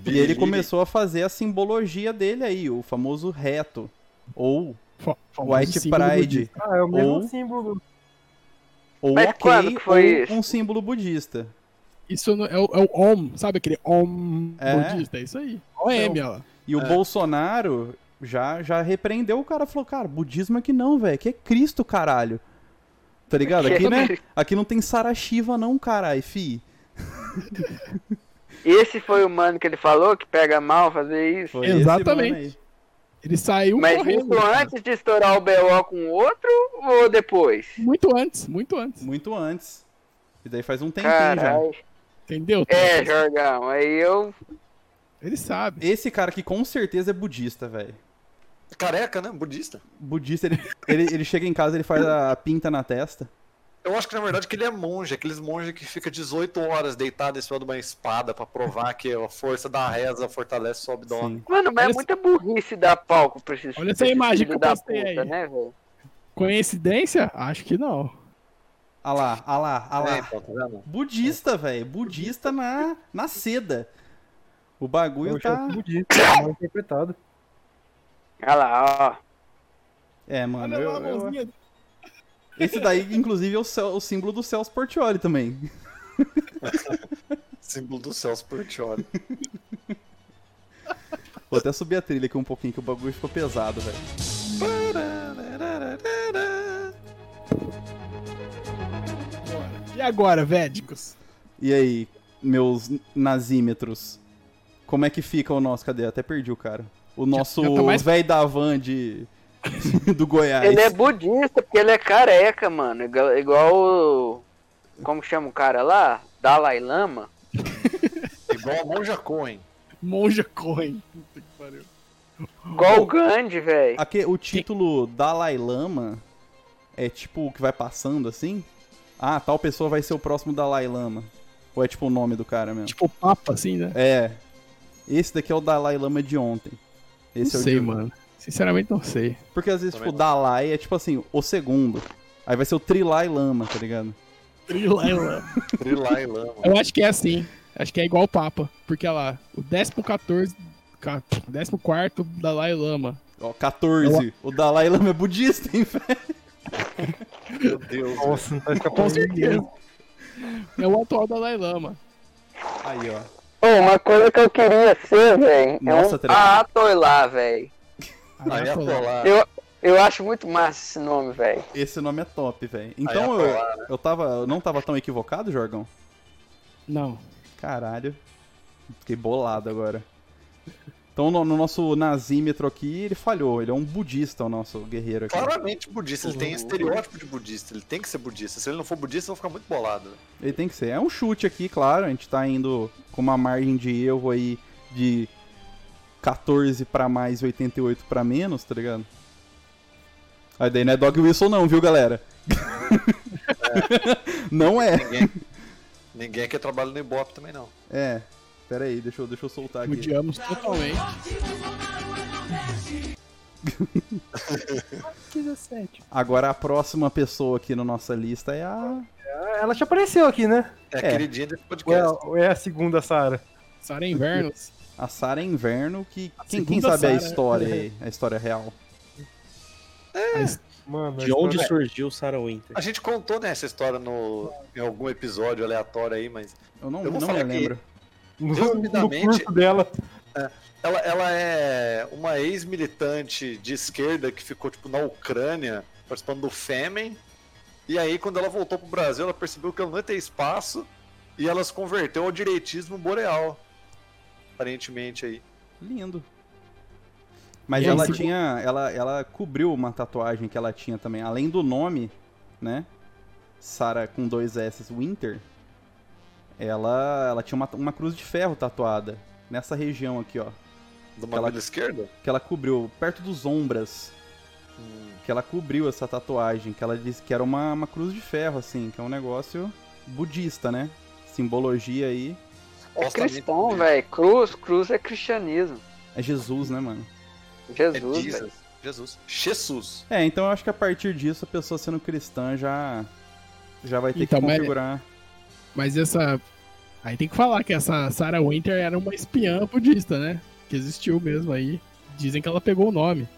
e ele começou a fazer a simbologia dele aí, o famoso reto, ou, White Pride. Ah, é o mesmo Ou- símbolo. ou Mas ok, que foi ou isso? um símbolo budista. Isso é, o, é o Om, sabe aquele Om É. budista? É isso aí. OM, ó. E o É. Bolsonaro já, já repreendeu o cara, falou, cara, budismo aqui não, velho, aqui é Cristo, caralho. Tá ligado? Aqui, né? Aqui não tem Sarashiva não, caralho, fi. Esse foi o mano que ele falou que pega mal fazer isso. Foi Exatamente. Ele saiu Mas correndo. isso cara. antes de estourar o BO com o outro ou depois? Muito antes, muito antes. Muito antes. E daí faz um tempinho já. Caralho. Entendeu? É, Jorgão, aí eu. Ele sabe. Esse cara aqui com certeza é budista, velho. Careca, né? Budista. Budista, ele, ele, ele chega em casa, ele faz a pinta na testa. Eu acho que na verdade que ele é monge, aqueles monges que fica 18 horas deitado em cima de uma espada pra provar que a força da reza fortalece o abdômen. Sim. Mano, mas Olha é muita burrice dar palco pra esses Olha essa imagem que eu da postei puta, aí. né, velho? Coincidência? Acho que não. Ah lá, ah lá, ah lá. É, então, tá? Budista, velho. Budista na, na seda. O É bagulho o tá. budista, é mal interpretado. Olha lá, ó. É, mano. Olha eu- lá eu- mãozinha. Esse daí, inclusive, é o, cel- o símbolo do Celso Portioli também. (laughs) Símbolo do Celso Portioli. Vou até subir a trilha aqui um pouquinho, que o bagulho ficou pesado, velho. E agora, védicos? E aí, meus nazímetros? Como é que fica o nosso? Cadê? Até perdi o cara. O nosso tá mais- velho da van de... (laughs) do Goiás. Ele é budista porque ele é careca, mano. Igual, igual o. Como chama o cara lá? Dalai Lama. (laughs) Igual a Monja Cohen. Monja Cohen. Puta que pariu. Igual o Gandhi, velho. Aqui, o título Dalai Lama é tipo o que vai passando assim? Ah, tal pessoa vai ser o próximo Dalai Lama. Ou é tipo o nome do cara mesmo? Tipo o Papa, assim, né? É. Esse daqui é o Dalai Lama de ontem. Esse não é o sei, de... mano. Sinceramente, não sei. Porque às vezes, Também tipo, não. Dalai é tipo assim, o segundo. Aí vai ser o Trilai Lama, tá ligado? Trilai Lama. (laughs) Trilai Lama. Eu acho que é assim. Acho que é igual o Papa. Porque olha lá, o 14, 14 Dalai Lama. Ó, 14. O Dalai Lama é budista, hein, (laughs) velho? Meu Deus. Nossa, não tá escapando Com certeza. É o atual Dalai Lama. Aí, ó. Uma coisa que eu queria ser, velho. É Nossa, um Trevor. Atoilá, velho. Atolar. Eu, eu acho muito massa esse nome, velho. Esse nome é top, velho. Então eu, atolar, eu tava. Eu não tava tão equivocado, Jorgão? Não. Caralho. Fiquei bolado agora. Então no, no nosso nazímetro aqui, ele falhou. Ele é um budista, o nosso guerreiro aqui. Claramente budista, ele tem estereótipo de budista, ele tem que ser budista. Se ele não for budista, eu vou ficar muito bolado. Ele tem que ser. É um chute aqui, claro. A gente tá indo com uma margem de erro aí de 14 pra mais e 88 pra menos, tá ligado? Aí daí não é Dog Whistle não, viu, galera? (laughs) não é. Ninguém, ninguém aqui trabalha no Ibope também não. É. Pera aí, deixa eu, deixa eu soltar aqui. Odiamos totalmente. (laughs) 17. Agora a próxima pessoa aqui na nossa lista é a... Ela já apareceu aqui, né? É, a É. queridinha desse Ou é, podcast. ou é a segunda Sara? Sara Invernos. A Sara Inverno, que quem, quem sabe a Sarah. história aí, a história real. Mano, a De onde história- surgiu Sarah Winter? A gente contou né, essa história no, em algum episódio aleatório aí, mas Eu não, Eu não me lembro. resumidamente- dela. ela, ela é uma ex-militante de esquerda que ficou tipo na Ucrânia participando do Fêmen. E aí, quando ela voltou pro Brasil, ela percebeu que ela não ia ter espaço e ela se converteu ao direitismo boreal. aparentemente aí. Lindo. Mas E aí, ela se- tinha. Ela, ela cobriu uma tatuagem que ela tinha também. Além do nome, né? Sarah com dois S Winter. Ela, ela tinha uma, uma cruz de ferro tatuada. Nessa região aqui, ó. Do mamilo esquerdo? Que ela cobriu, perto dos ombras. Que ela cobriu essa tatuagem. Que ela disse que era uma, uma cruz de ferro, assim. Que é um negócio budista, né? Simbologia aí. É cristão, velho. Cruz, cruz é cristianismo. É Jesus, né, mano? É Jesus, velho. Jesus. Jesus. Jesus. É, então eu acho que a partir disso a pessoa sendo cristã já. Já vai ter Então, que mas- configurar. Mas essa. Aí tem que falar que essa Sarah Winter era uma espiã budista, né? Que existiu mesmo aí. Dizem que ela pegou o nome.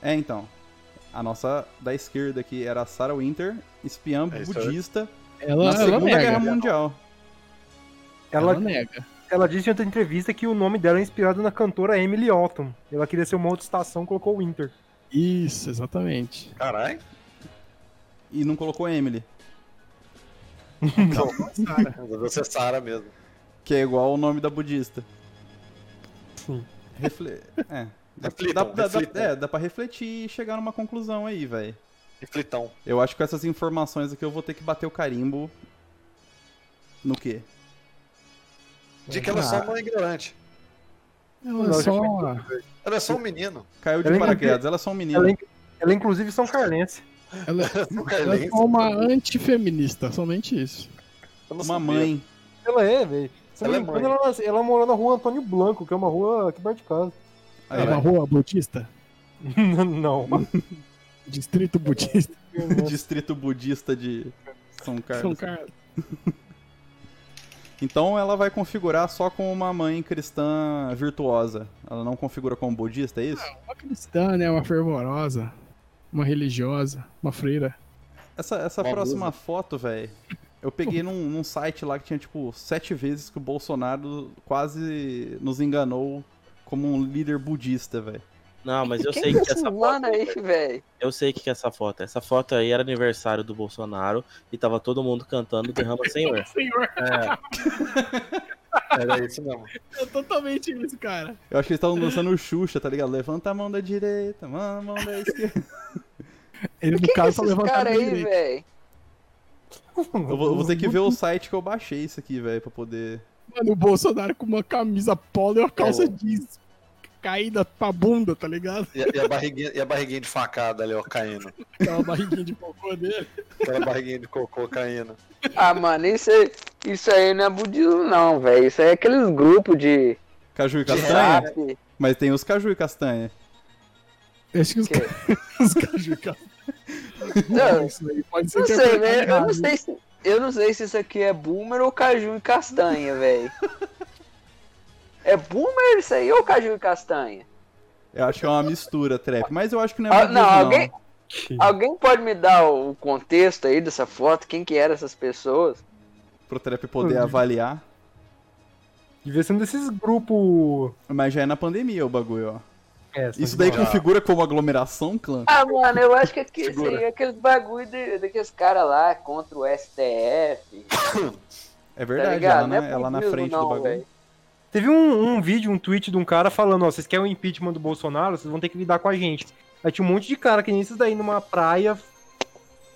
É, então. A nossa da esquerda aqui era a Sarah Winter, espiã É budista, Ela, na ela Segunda nega. Guerra Mundial. Ela, Ela, nega. ela disse em outra entrevista que o nome dela é inspirado na cantora Emily Otton. Ela queria ser uma outra estação, colocou Winter. Isso, exatamente. Caralho. E não colocou Emily, Sarah. Você é Sara mesmo. que é igual o nome da budista. Sim. Refle... (laughs) É. Dá, Reflitam, dá, dá, reflitam. é, dá pra refletir e chegar numa conclusão aí, velho. Reflitão. Eu acho que com essas informações aqui eu vou ter que bater o carimbo. No quê? De que ela é só uma ignorante. Ela é Não, só. Ela é só um menino. Caiu de Ela é paraquedas, ela é só um menino. Ela, é- ela é inclusive São Carlense. Ela, ela (laughs) é uma antifeminista, somente isso. Uma sabia. mãe. Ela é, velho. Ela é ela, ela morou na rua Antônio Blanco, que é uma rua aqui perto de casa. Aí, é uma rua budista? (laughs) não. Distrito budista. (laughs) Distrito budista de São Carlos. São Carlos. (laughs) Então ela vai configurar só com uma mãe cristã virtuosa. Ela não configura como budista, é isso? Uma cristã, né? Uma fervorosa. Uma religiosa. Uma freira. Essa, essa Uma próxima foto, velho. Eu peguei num, num site lá que tinha, tipo, sete vezes que o Bolsonaro quase nos enganou como um líder budista, velho. Não, mas eu Quem sei tá que essa zoando foto. aí, velho? Eu sei que que é essa foto. Essa foto aí era aniversário do Bolsonaro e tava todo mundo cantando Derrama (laughs) Senhor. Senhor, Era isso mesmo. é totalmente isso, cara. Eu acho que eles estavam dançando o Xuxa, tá ligado? Levanta a mão da direita, mão a mão da esquerda. (laughs) Ele, no é caso, levantaram caras a aí, direita. velho? Eu vou, eu vou ter que ver o site que eu baixei isso aqui, velho, pra poder. Mano, o Bolsonaro com uma camisa polo e uma calça Oh. jeans caída pra bunda, tá ligado? E, a- e a barriguinha, e a barriguinha de facada ali, ó, caindo. Aquela barriguinha de cocô dele. Aquela barriguinha de cocô caindo. Ah, mano, isso aí, isso aí não é budismo, não, velho. Isso aí é aqueles grupos de, Caju e castanha? rap. Mas tem os caju e castanha. Acho que os, Que- (laughs) os caju e castanha. Não, Isso aí pode ser Não sei, interpretado velho. Eu não errado. sei se. Eu não sei se isso aqui é boomer ou caju e castanha, velho. É boomer isso aí ou caju e castanha? Eu acho que é uma mistura, trap. Mas eu acho que não é Ah, não, não. alguém- Alguém pode me dar o contexto aí dessa foto? Quem que eram essas pessoas? Pro trap poder Uhum. avaliar. Devia ser um desses grupos. Mas já é na pandemia o bagulho, ó. É, Isso daí configura como aglomeração, clã? Ah, mano, eu acho que aqui, é aqueles bagulho de, daqueles caras lá contra o STF. (coughs) É verdade, ligado? ela, Não é na, ela na frente não, do bagulho. velho. Teve um, um vídeo, um tweet de um cara falando, ó, vocês querem o impeachment do Bolsonaro, vocês vão ter que lidar com a gente. Aí tinha um monte de cara que nem esses daí numa praia,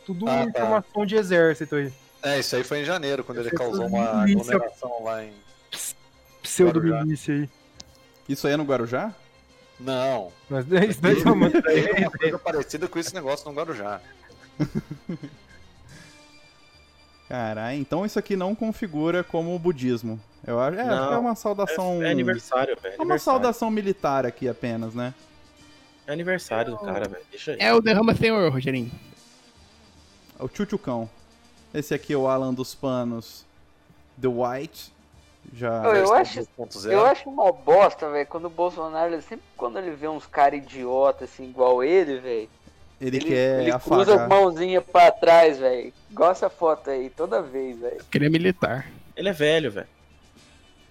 tudo Ah, tá. informação de exército aí. É, isso aí foi em janeiro, quando ele Essas causou uma milícia- aglomeração lá em. Pseudo-milícia aí. Isso aí é no Guarujá? Não. Mas é uma- Tem uma coisa (laughs) parecida com esse negócio no Guarujá. (laughs) Caralho, então isso aqui não configura como budismo. Eu acho, é, acho que é uma saudação. É aniversário, velho. É uma saudação militar aqui apenas, né? É aniversário do cara, velho. Deixa aí. É o Derrama Senhor, Rogerinho. O Tchutchucão. Esse aqui é o Alan dos Panos. The White. Já. Eu, acho, 2.0. eu acho uma bosta, velho, quando o Bolsonaro, ele sempre quando ele vê uns caras idiota assim, igual ele, velho, Ele, ele, quer ele cruza a afagar. mãozinha pra trás, velho. Essa foto aí, toda vez, velho. Ele é militar. Ele é velho, velho.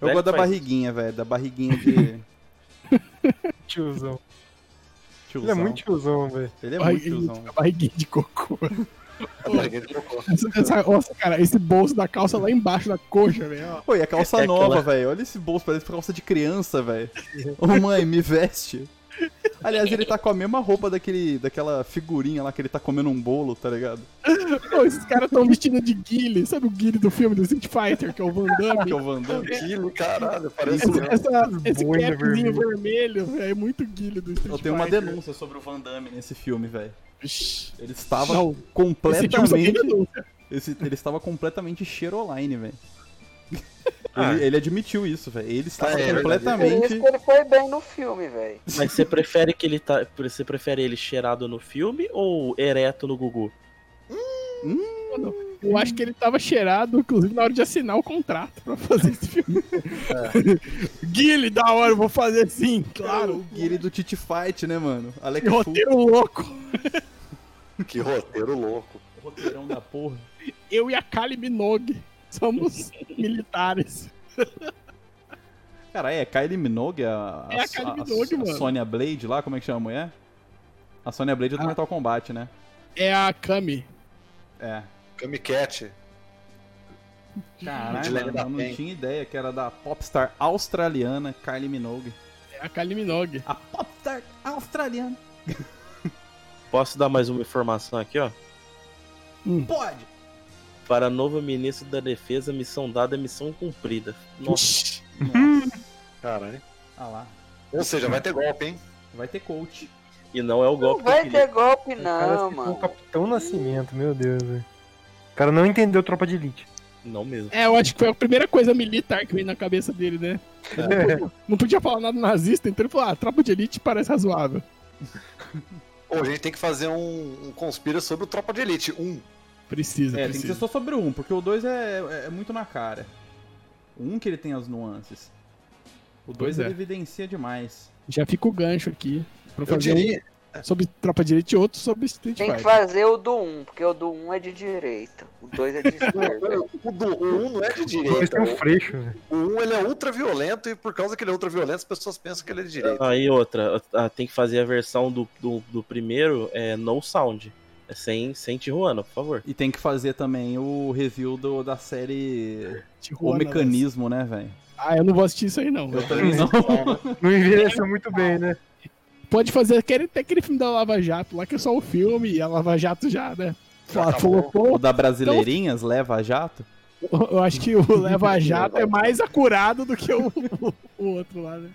Eu Velho gosto da barriguinha, velho. Da barriguinha de. (laughs) tiozão. Tiozão. Ele é muito tiozão, velho. Ele é muito tiozão. A barriguinha de cocô. Essa- nossa, cara, esse bolso da calça lá embaixo da coxa, velho. Pô, e a calça É nova, aquela- velho. Olha esse bolso, parece calça de criança, velho. Ô mãe, me veste. Aliás, ele tá com a mesma roupa daquele, daquela figurinha lá que ele tá comendo um bolo, tá ligado? Pô, esses caras tão vestindo de Guile. Sabe o Guile do filme do Street Fighter, que é o Van Damme? (laughs) Que é o Van Damme. Aquilo, caralho, parece Essa, mesmo. essa, esse capzinho vermelha. vermelho, velho, é muito Guile do Street Eu tenho uma Fighter. denúncia sobre o Van Damme nesse filme, velho. Ele estava Não, completamente. Esse, ele estava completamente cheiroline, velho. Ah. Ele, ele admitiu isso, velho. Ele estava Ah, é verdade. Por isso completamente. que ele foi bem no filme, velho. Mas você prefere que ele tá. Você prefere ele cheirado no filme ou ereto no Gugu? Eu acho que ele tava cheirado, inclusive, na hora de assinar o contrato pra fazer esse filme. Guile, da hora, eu vou fazer sim, claro. O Guile do Titi Fight, né, mano? Alec Que Fu, roteiro louco. Que roteiro louco. roteirão da porra. Eu e a Kali Minogue somos militares. Cara, é Kylie Minogue, a, É a Kylie Minogue, a mano. Sonya Blade lá, como é que chama a mulher? A Sonya Blade é do Ah. Mortal Kombat, né? É a Kami. É. Kamicat. Caralho, mano, eu não tinha ideia que era da popstar australiana Kylie Minogue. É a Kali Minogue. A popstar australiana. Posso dar mais uma informação aqui, ó? Pode! Para novo ministro da Defesa, missão dada é missão cumprida. Nossa. Caralho. ah lá. Ou seja, vai ter golpe, hein? Vai ter coach. e não é o Não golpe que eu vai ter golpe, não, citou o mano. Capitão Nascimento, meu Deus, velho. O cara não entendeu Tropa de Elite. Não mesmo. É, eu acho que foi a primeira coisa militar que veio na cabeça dele, né? Ele Não podia falar nada nazista, então ele falou, ah, tropa de elite parece razoável. (laughs) Ou a gente tem que fazer um, um conspira sobre o Tropa de Elite. Um. Precisa, É, tem que precisa. ser só sobre o um, porque o dois é, é, é muito na cara. O um que ele tem as nuances. O dois Pois é. ele evidencia demais. Já fica o gancho aqui pra Eu fazer diria. Sobre tropa de elite e outro sobre Street Tem que Fighter. fazer o do 1, porque o do 1 é de direita. O 2 é de (laughs) esquerda. O, do, o 1 não é de direita. têm um freixo, velho. O 1 ele é ultra violento e por causa que ele é ultra violento, as pessoas pensam que ele é de direita. Aí outra, ah, tem que fazer a versão do, do, do primeiro, é no sound. É sem, sem Tijuana, por favor. E tem que fazer também o review do, da série Tijuana, O Mecanismo, né, velho? Ah, eu não vou assistir isso aí não. Eu também não. (laughs) Não envelheceu muito bem, né? Pode fazer aquele, até aquele filme da Lava Jato lá, que é só o filme, e a Lava Jato já, né? Já. Colocou, O da Brasileirinhas, Leva Jato. eu acho que o Lava Jato é mais acurado do que o, o outro lá, né?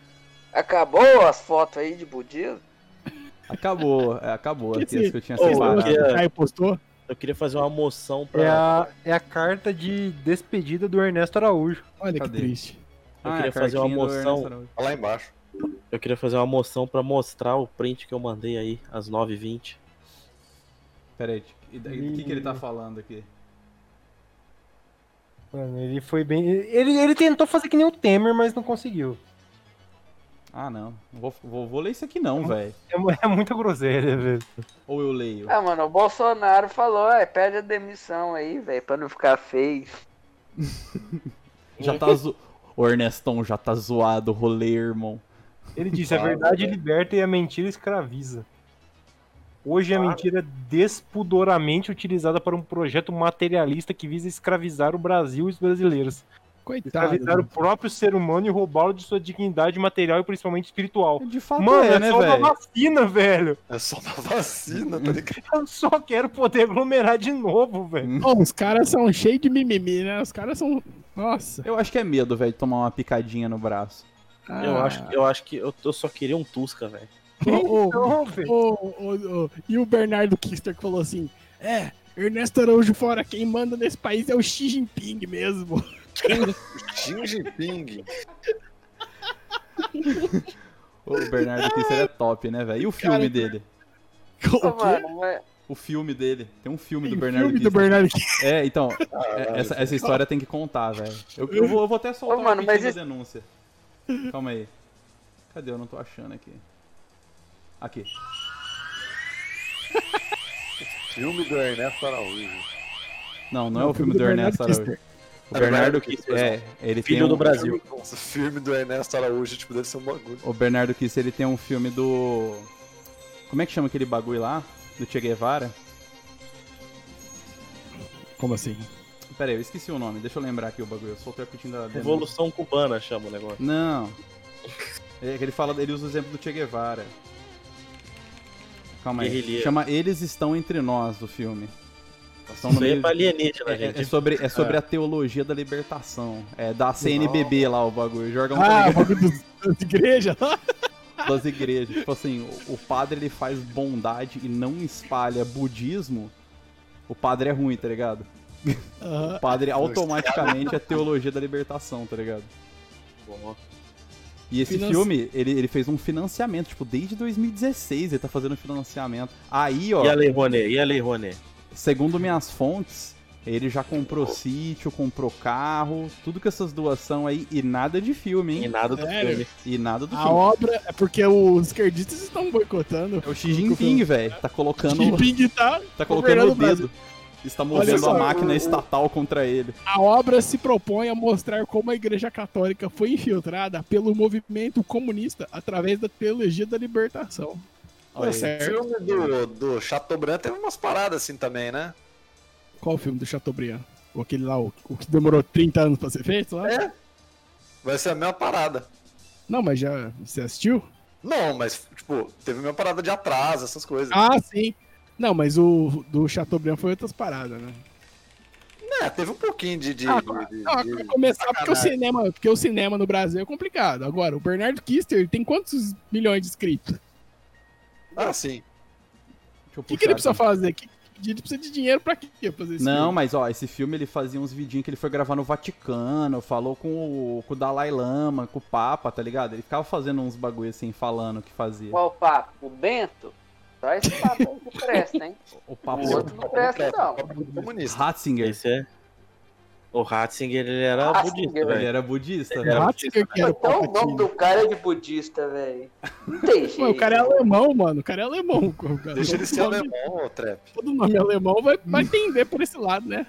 Acabou as fotos aí de budismo? Acabou, é, acabou. Que Aqui, esse- as que eu tinha separado. O Caio postou. Eu queria fazer uma moção pra. É a, é a carta de despedida do Ernesto Araújo. Olha Cadê? que triste. Eu Ah, queria a fazer uma moção. Tá lá embaixo. Eu queria fazer uma moção pra mostrar o print que eu mandei aí, às 9h20. Pera aí, e daí, o que, que ele tá falando aqui? Mano, ele foi bem. Ele, ele tentou fazer que nem o Temer, mas não conseguiu. Ah, não. Vou, vou, vou ler isso aqui não, velho. É, (laughs) é muita groselha, velho. Ou eu leio. Ah, mano, o Bolsonaro falou, é, pede a demissão aí, velho, pra não ficar feio. (laughs) Já tá zo... O Ernestão já tá zoado o rolê, irmão. Ele disse: a Claro, verdade velho. liberta e a mentira escraviza. Hoje a mentira é despudoramente utilizada para um projeto materialista que visa escravizar o Brasil e os brasileiros. Coitado. Escravizar o próprio ser humano e roubá-lo de sua dignidade material e principalmente espiritual. De fato Mano, é, é, né, só uma velho? vacina, velho. É só uma vacina, tá ligado? (laughs) Eu só quero poder aglomerar de novo, velho. Bom, os caras são cheios de mimimi, né? Os caras são. Nossa. Eu acho que é medo, velho, de tomar uma picadinha no braço. Eu, Ah. acho, eu acho que eu, eu só queria um Tusca, velho. Ô, ô, ô, E o Bernardo Kister que falou assim: É, Ernesto Araújo fora, quem manda nesse país é o Xi Jinping mesmo. Xi Jinping. O Bernardo Kisser é top, né, velho? E o filme Cara, dele? O Ô, quê? mano, O filme dele. Tem um filme Tem do Bernardo filme do Kisser. Bernardo Kister. É, então, é- essa, essa história tem que contar, velho. Eu, eu vou, eu vou até soltar Ô, mano, um mas da denúncia. Calma aí. Cadê? Eu não tô achando aqui. Aqui. Filme do Ernesto Araújo. Não, não é o filme do Ernesto Araújo. O Bernardo Kisser, É, ele Filho tem um, do Brasil. Nossa, filme do Ernesto Araújo, tipo, deve ser um bagulho. O Bernardo Kisser, ele tem um filme do... Como é que chama aquele bagulho lá? Do Che Guevara? Como assim? Pera aí, eu esqueci o nome, deixa eu lembrar aqui o bagulho. Eu soltei a pitinha da. denúncia. Revolução Cubana chama o negócio. Não. É que ele fala, ele usa o exemplo do Che Guevara. Calma aí. Chama Eles Estão Entre Nós do filme. Isso no aí é meio- pra alienígena, É, gente. é sobre, é sobre a teologia da libertação. É da CNBB lá o bagulho. Jorgão tá Ah, o bagulho das igrejas lá. (laughs) das igrejas. Tipo assim, o, o padre ele faz bondade e não espalha budismo. O padre é ruim, tá ligado? Aham. O padre automaticamente é teologia da libertação, tá ligado? Bom, E esse Financi- filme, ele, ele fez um financiamento, tipo, desde 2016 ele tá fazendo financiamento. Aí, ó, E a Lei Rouanet? E a Lei Rouanet? segundo minhas fontes, ele já comprou sítio, comprou carro, tudo com essas doações aí, e nada de filme, E hein? nada do Sério? filme. E nada do A filme. obra é porque os esquerdistas estão boicotando. É o Xi Jinping, (laughs) velho. Tá colocando, Jinping tá, tá colocando o governando o Brasil. Está movendo só, a máquina o- estatal contra ele. A obra se propõe a mostrar como a Igreja Católica foi infiltrada pelo movimento comunista através da teologia da libertação. Olha. O certo. filme do, do Chateaubriand teve umas paradas assim também, né? Qual o filme do Chateaubriand? O aquele lá, o, o que demorou 30 anos pra ser feito lá? É. Vai ser a mesma parada. Não, mas já. Você assistiu? Não, mas, tipo, teve a mesma parada de atraso, essas coisas. Ah, sim. Não, mas o do Chateaubriand foi outras paradas, né? É, teve um pouquinho de. de, Ah, de- Não, de- começar, porque o, cinema, porque o cinema no Brasil é complicado. Agora, o Bernardo Kister tem quantos milhões de inscritos? Ah, sim. O que, que ele precisa aqui. fazer? Que- Ele precisa de dinheiro pra quê? Pra fazer isso? Não, mas ó, esse filme ele fazia uns vidinhos que ele foi gravar no Vaticano, falou com o, com o Dalai Lama, com o Papa, tá ligado? Ele ficava fazendo uns bagulho assim, falando o que fazia. Qual papo? O Bento? Só esse papo aí que presta, hein? (laughs) O Papa O outro não presta, não. Comunista. Ratzinger. Esse é. O Ratzinger, ele era Ratzinger, budista, Ele era budista, O velho. Ratzinger que era Então o nome do cara é de budista, velho. Não tem jeito. Mano, o cara é alemão, mano. O cara é alemão. cara. Deixa ele ser alemão, ô Trap. Todo nome alemão vai, vai tender por esse lado, né?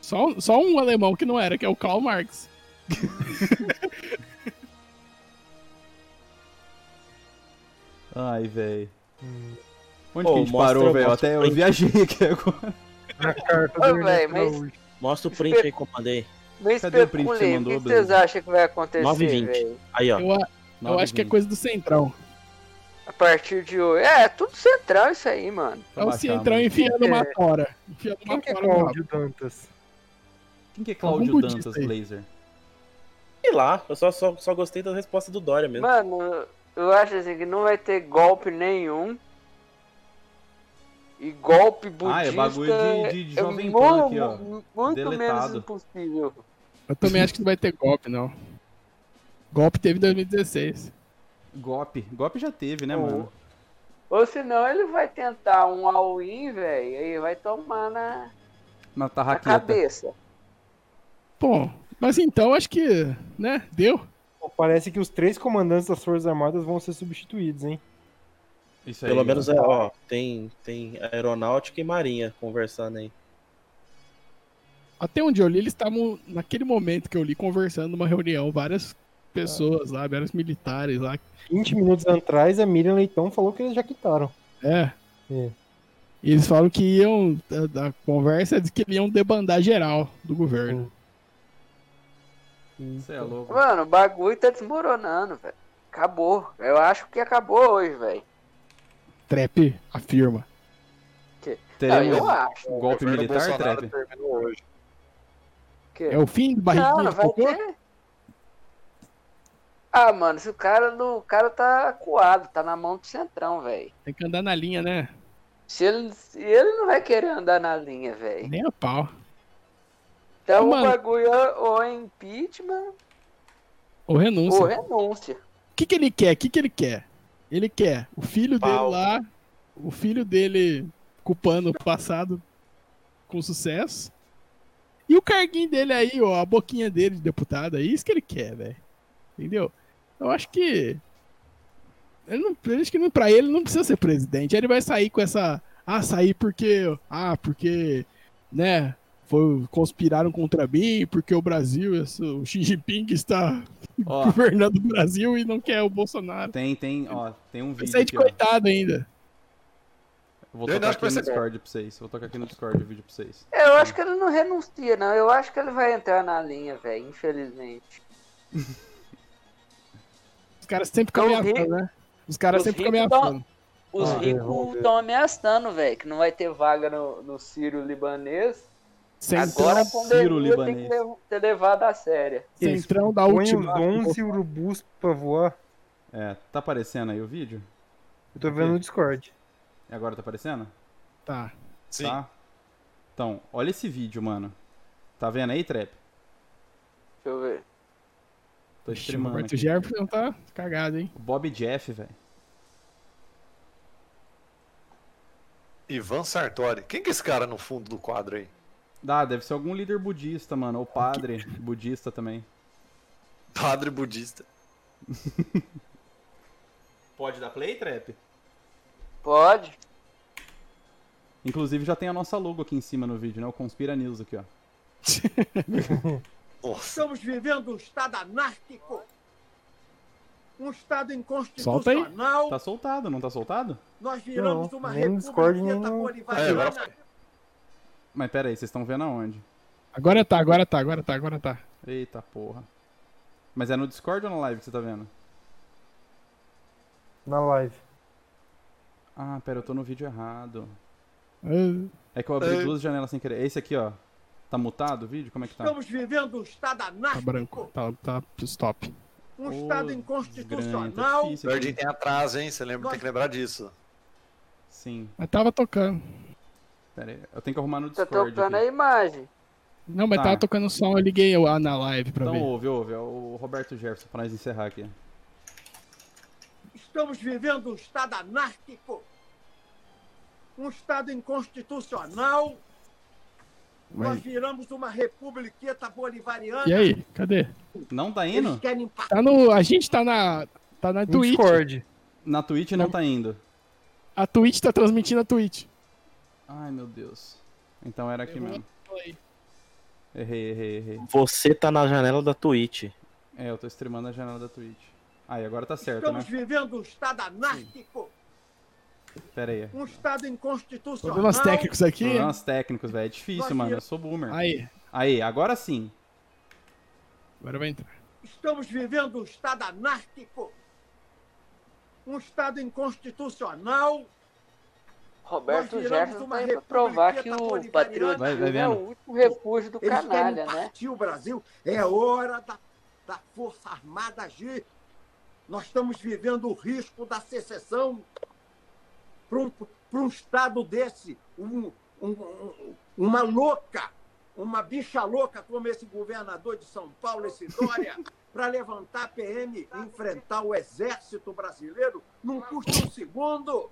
Só, só um alemão que não era, que é o Karl Marx. (laughs) Ai, velho. Hum. Onde Ô, que a gente parou, velho? Até eu viajei aqui agora. Na carta do véi, Ernesto mas-. Mostra o print aí que eu mandei. Me Cadê o print que você especulem, o mandou, que vocês acham que vai acontecer, 9h20. velho? Aí, ó. Eu, eu acho que é 9h20. coisa do Centrão. A partir de hoje. É, tudo central isso aí, mano. É o Centrão enfiando É. uma tora. Enfiando Quem uma que é. Cláudio Dantas? Quem que é Cláudio Dantas aí. Laser? Sei lá, eu só, só, só gostei da resposta do Dória mesmo. Mano, eu acho assim que não vai ter golpe nenhum. E golpe budista Ah, é bagulho de- de- de é Jovem mu- Pan aqui, ó. mu- Muito menos Deletado. impossível. Eu também acho que não vai ter golpe, não. Golpe teve em 2016. Golpe. Golpe já teve, né, mano? Ou senão ele vai tentar um all-in, velho, aí vai tomar na, Na na cabeça. Bom, mas então acho que, né, deu. Parece que os três comandantes das Forças Armadas vão ser substituídos, hein? Isso aí. Pelo menos, é, ó, tem, tem aeronáutica e marinha conversando aí. Até onde eu li, eles estavam, naquele momento que eu li, conversando numa reunião, várias pessoas lá, vários militares lá. 20 minutos atrás, a Miriam Leitão falou que eles já quitaram. É. É. E eles falam que iam, a, a conversa é de que iam debandar geral do governo. Você é louco. Mano, o bagulho tá desmoronando, velho. Acabou. Eu acho que acabou hoje, velho. Trap afirma. Não, Teremos eu acho. um golpe governo militar, Trap? terminou hoje. Que... É o fim do não de vai cocô? ter. Ah, mano, se o cara. O cara tá acuado, tá na mão do centrão, velho. Tem que andar na linha, né? Se ele, se ele não vai querer andar na linha, velho. Nem a pau. Então Mano. o bagulho é ou é impeachment Ou renúncia. ou renúncia. O que, que ele quer? O que, que ele quer? Ele quer o filho Pau. dele lá, o filho dele culpando o passado com sucesso. E o carguinho dele aí, ó, a boquinha dele de deputado, é isso que ele quer, velho. Entendeu? Eu acho que. Ele não, eu acho que não, pra ele não precisa ser presidente. Aí Ele vai sair com essa. Ah, sair porque. Ah, porque. Né? Foi, conspiraram contra mim, porque o Brasil, esse- o Xi Jinping está Ó, (laughs) governando o Brasil e não quer o Bolsonaro. tem, tem, ó, tem um vídeo sair aqui, de ó. coitado ainda. Vou Eu ainda tocar acho que aqui no. Discord pra vocês. Vou tocar aqui no Discord o vídeo pra vocês. Eu acho que ele não renuncia, não. Eu acho que ele vai entrar na linha, velho, infelizmente. (laughs) Os caras sempre ficam Então, ameaçando, né? Os caras sempre ficam ameaçando. Os Ah, ricos estão ameaçando, velho, que não vai ter vaga no, no Sírio Libanês. Centrão, Agora Sírio pandemia tem que ter levado a sério. centrão da última. 11 urubus pra voar. É, tá aparecendo aí o vídeo? Eu tô vendo no Discord. E agora tá aparecendo? Tá. Sim. Tá? Então, olha esse vídeo, mano. Tá vendo aí, Trap? Deixa eu ver. Tô O streamando Roberto aqui. Jefferson tá cagado, hein? O Bob Jeff, velho. Ivan Sartori. Quem que é esse cara no fundo do quadro aí? Dá, deve ser algum líder budista, mano. Ou padre budista também. Padre budista. (laughs) Pode dar play, Trap? Pode. Inclusive já tem a nossa logo aqui em cima no vídeo, né? O Conspira News aqui, ó. (laughs) Estamos vivendo um estado anárquico, um estado Solta aí. inconstitucional. Tá soltado, não tá soltado? Nós viramos Não, uma república no- bolivariana. Mas pera aí, vocês estão vendo aonde? Agora tá, agora tá, agora tá, agora tá. Eita porra. Mas é no Discord ou na live que você tá vendo? Na live. Ah, pera, eu tô no vídeo errado. Ah, É que eu abri É. duas janelas sem querer. Esse aqui, ó. Tá mutado o vídeo? Como é que tá? Estamos vivendo um estado Tá anárquico, branco, tá, tá stop. um Ô, estado tá inconstitucional. aqui. Verdinho tem atraso, hein? Você lembra, tem que lembrar disso. Sim. Mas tava tocando. Pera aí. Eu tenho que arrumar no Tá Discord tocando aqui. a imagem. Não, mas Tá. tava tocando som, eu liguei lá na live pra Então ver. ouve, ouve. É o Roberto Jefferson pra nós encerrar aqui. Estamos vivendo um estado anárquico, um estado inconstitucional. Nós Mas- viramos uma republiqueta bolivariana. E aí, cadê? Não tá Eles indo? querem pa- Tá no. A gente tá na. Tá na No Twitch. Discord. Na Twitch não tá indo. A Twitch tá transmitindo a Twitch. Ai, meu Deus. Então era aqui mesmo. Errei, errei, errei. Você tá na janela da Twitch. É, eu tô streamando a janela da Twitch. Aí, agora tá certo, né? Estamos vivendo um estado anárquico, Pera aí. um estado inconstitucional. Problemas técnicos aqui. Problemas técnicos, velho. É difícil, Nós mano. Eu sou boomer. Aí, Aí, agora sim. agora vai entrar. Estamos vivendo um estado anárquico, um estado inconstitucional. Roberto Jefferson pra provar que o patriotismo Vai- vai é o último refúgio do Eles canalha, né? o Brasil. É hora da, da Força Armada agir. Nós estamos vivendo o risco da secessão para um, pra um Estado desse, um- um- uma louca, uma bicha louca como esse governador de São Paulo, esse Dória, (laughs) para levantar a PM e enfrentar o exército brasileiro, não custa um segundo.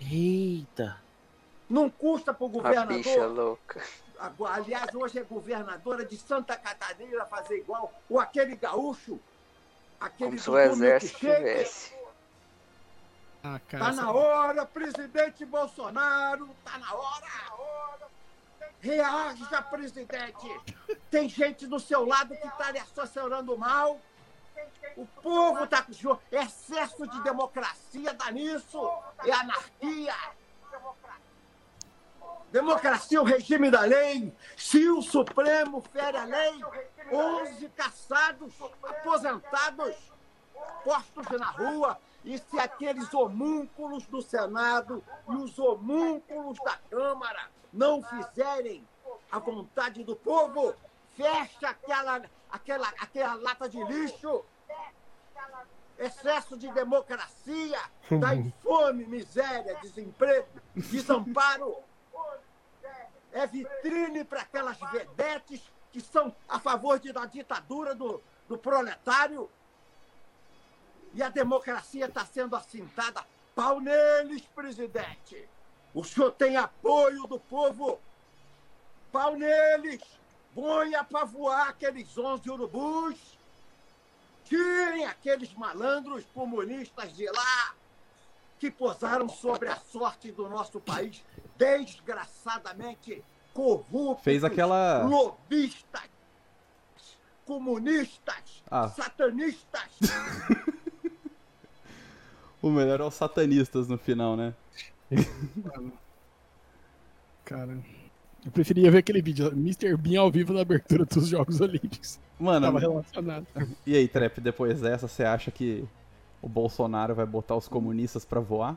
Eita. Não custa para o A bicha governador louca. Aliás, hoje é governadora de Santa Catarina fazer igual, ou aquele gaúcho, aquele Como se o exército tivesse. Ah, cara. Tá na hora, presidente Bolsonaro, tá na hora. Reaja, presidente. Tem gente do seu lado que tá lhe assessorando mal. O povo tá com o senhor. Excesso de democracia dá nisso. É anarquia. Democracia é o regime da lei. Se o Supremo fere a lei, 11 caçados, aposentados, postos na rua. E se aqueles homúnculos do Senado e os homúnculos da Câmara não fizerem a vontade do povo, fecha aquela, aquela, aquela lata de lixo. Excesso de democracia, daí fome, miséria, desemprego, desamparo. É vitrine para aquelas vedetes que são a favor de, da ditadura do, do proletário. E a democracia está sendo assintada. Pau neles, presidente. O senhor tem apoio do povo. Pau neles. Ponha para voar aqueles 11 urubus. Tirem aqueles malandros comunistas de lá que posaram sobre a sorte do nosso país, desgraçadamente corruptos, Fez aquela- lobistas, comunistas, Ah. satanistas. (laughs) O melhor é os satanistas no final, né? Cara, eu preferia ver aquele vídeo, Mr. Bean ao vivo na abertura dos Jogos Olímpicos. Mano, Tava relacionado. e aí, Trep, depois dessa, você acha que o Bolsonaro vai botar os comunistas pra voar?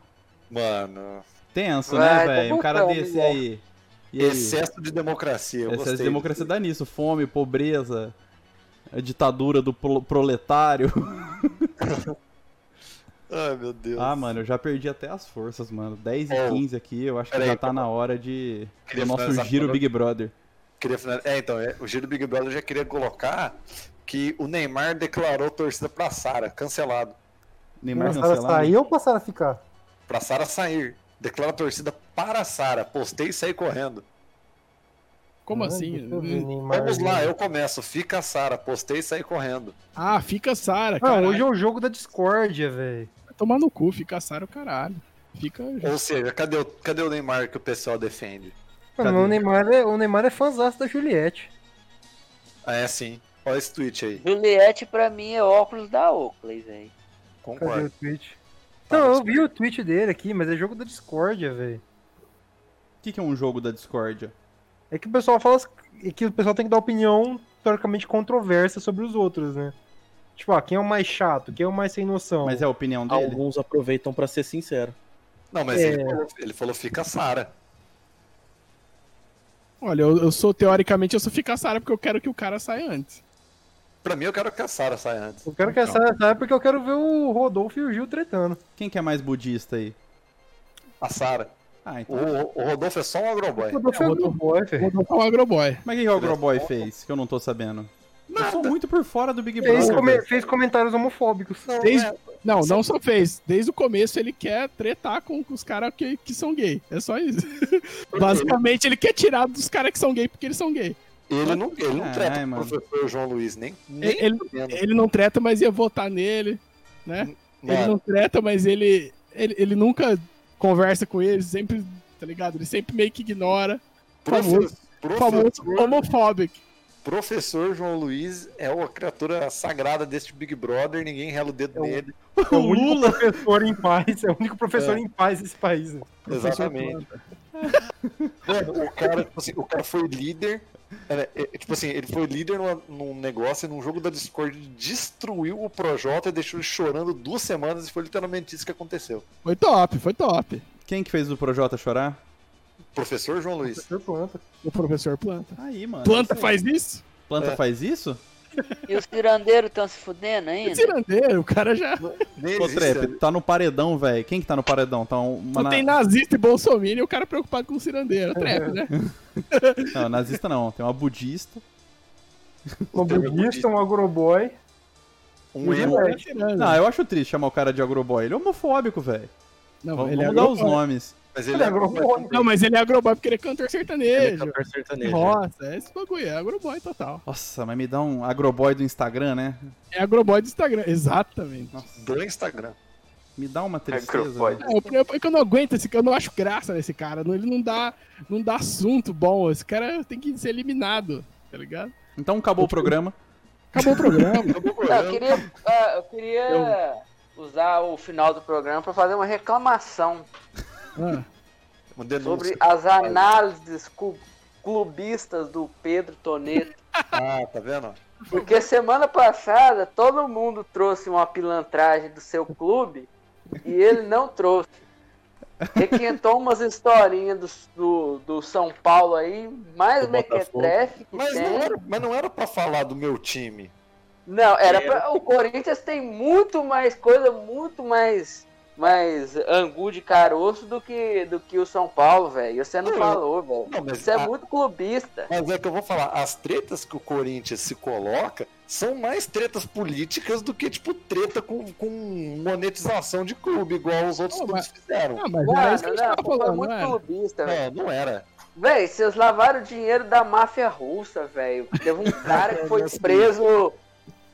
Mano, Tenso, Vai, né, tá velho? Um cara botando, desse aí. E aí? excesso de democracia. Eu Essa gostei democracia dá nisso. Fome, pobreza, a ditadura do pro- proletário. (laughs) Ai, meu Deus. Ah, mano, eu já perdi até as forças, mano. 10 e Oh, 15 aqui, eu acho que peraí, já tá pera- na hora de Queria do nosso giro Big Brother. Queria final- É, então, é, o Giro Big Brother eu já queria colocar que o Neymar declarou torcida pra Sara, cancelado. Neymar a cancelado. sair ou passaram a ficar? Pra Sara sair. Declara torcida para a Sara. Postei e saí correndo. Como Ah, assim? Neymar. Vamos lá, eu começo. Fica a Sara. Postei e saí correndo. Ah, fica Sara, Ah, cara. hoje é o jogo da discórdia, velho. Tomar no cu, fica Sara o caralho. Fica. Ou seja, cadê o, cadê o Neymar que o pessoal defende? Mano, Cadê? o Neymar é, o Neymar é fãzaço da Juliette. Ah, é sim. Olha esse tweet aí. Juliette pra mim é óculos da Oakley, velho. Cadê Concordo. o tweet? Tá Não, eu vi o tweet dele aqui, mas é jogo da discórdia, velho. O que, que é um jogo da discórdia? É que o pessoal fala é que o pessoal tem que dar opinião teoricamente controversa sobre os outros, né? Tipo, ah, quem é o mais chato, quem é o mais sem noção. Mas é a opinião dele? Alguns aproveitam pra ser sincero. Não, mas É. ele, falou, ele falou fica a Sara. Olha, eu, eu sou, teoricamente, eu sou ficar Sara porque eu quero que o cara saia antes. Pra mim, eu quero que a Sara saia antes. Eu quero que essa saia porque eu quero ver o Rodolfo e o Gil tretando. Quem que é mais budista aí? A Sara. Ah, O, então. o Rodolfo é só um agroboy. O Rodolfo é, É, o o Rodolfo- boy, velho. Vou botar um agroboy. Mas o que, que o Agroboy fez? Que eu não tô sabendo. Eu sou muito por fora do Big Brother. Fez, come- fez comentários homofóbicos. Desde- Não, não só fez. Desde o começo ele quer tretar com os caras que, que são gay. É só isso. (laughs) Basicamente, ele quer tirar dos caras que são gay porque eles são gay. Ele não, ele não Ai, treta com o mano. professor João Luiz, nem. nem Ele, ele não treta, mas ia votar nele, né? Ele Mano, não treta, mas ele, ele, ele nunca conversa com ele, sempre, tá ligado? Ele sempre meio que ignora. profe- Famoso professor, homofóbico. Professor João Luiz é uma criatura sagrada deste Big Brother, ninguém rela o dedo É o- nele. É o único professor em paz, é o único professor É. em paz desse país. né? Exatamente. Mano, o cara, tipo assim, o cara foi líder. é, é, tipo assim, ele foi líder numa- num negócio, num jogo da Discord, destruiu o Projota e deixou ele chorando duas semanas e foi literalmente isso que aconteceu. Foi top, foi top. Quem que fez o Projota chorar? Professor João Luiz. Professor Planta. O professor Planta. Aí, mano. Planta isso aí. faz isso? Planta É. faz isso? E os cirandeiros estão se fudendo ainda? Tirandeiro, o cara já. Nem Ô, Trep, né? tá no paredão, velho. Quem que tá no paredão? Tá uma Não na- tem nazista e bolsominion e o cara preocupado com o cirandeiro. Trap, né? (laughs) Não, nazista não. Tem uma budista. Um budista, um agroboy. um emo. é. Não, eu acho triste chamar o cara de agroboy. Ele é homofóbico, velho. Não, Vamos ele é vamos dar os nomes. Mas Ele ele é é agroboy. Não, mas ele é agroboy porque ele é cantor Ele é sertanejo. cantor sertanejo. Nossa, é esse bagulho, é agroboy total. Nossa, mas me dá um agroboy do Instagram, né? É agroboy do Instagram, exatamente. do Instagram. Me dá uma tristeza. Né? É, o é que eu não aguento esse eu não acho graça nesse cara. Ele não dá, não dá assunto bom. Esse cara tem que ser eliminado, tá ligado? Então acabou o programa. Acabou o programa. Não, eu queria, ah, eu queria usar o final do programa pra fazer uma reclamação Ah, sobre as análises clubistas do Pedro Toneto. Ah, tá vendo? Porque semana passada todo mundo trouxe uma pilantragem do seu clube e ele não trouxe. Requentou umas historinhas do, do, do São Paulo aí, mais mequetrefe que Mas tem. não, era, mas não era pra falar do meu time. Não, era pra, o Corinthians tem muito mais coisa, muito mais mais angu de caroço do que do que o São Paulo, velho. Você não Não, falou, velho. Não, mas, Você é a- muito clubista. mas é que eu vou falar, as tretas que o Corinthians se coloca são mais tretas políticas do que, tipo, treta com, com monetização de clube, igual os outros Não, clubes fizeram. ah, mas era isso que a Mano, gente não, tava foi falando, muito não era? clubista, velho. Não, não era. Véi, vocês lavaram o dinheiro da máfia russa, velho. Teve um (laughs) cara que foi preso.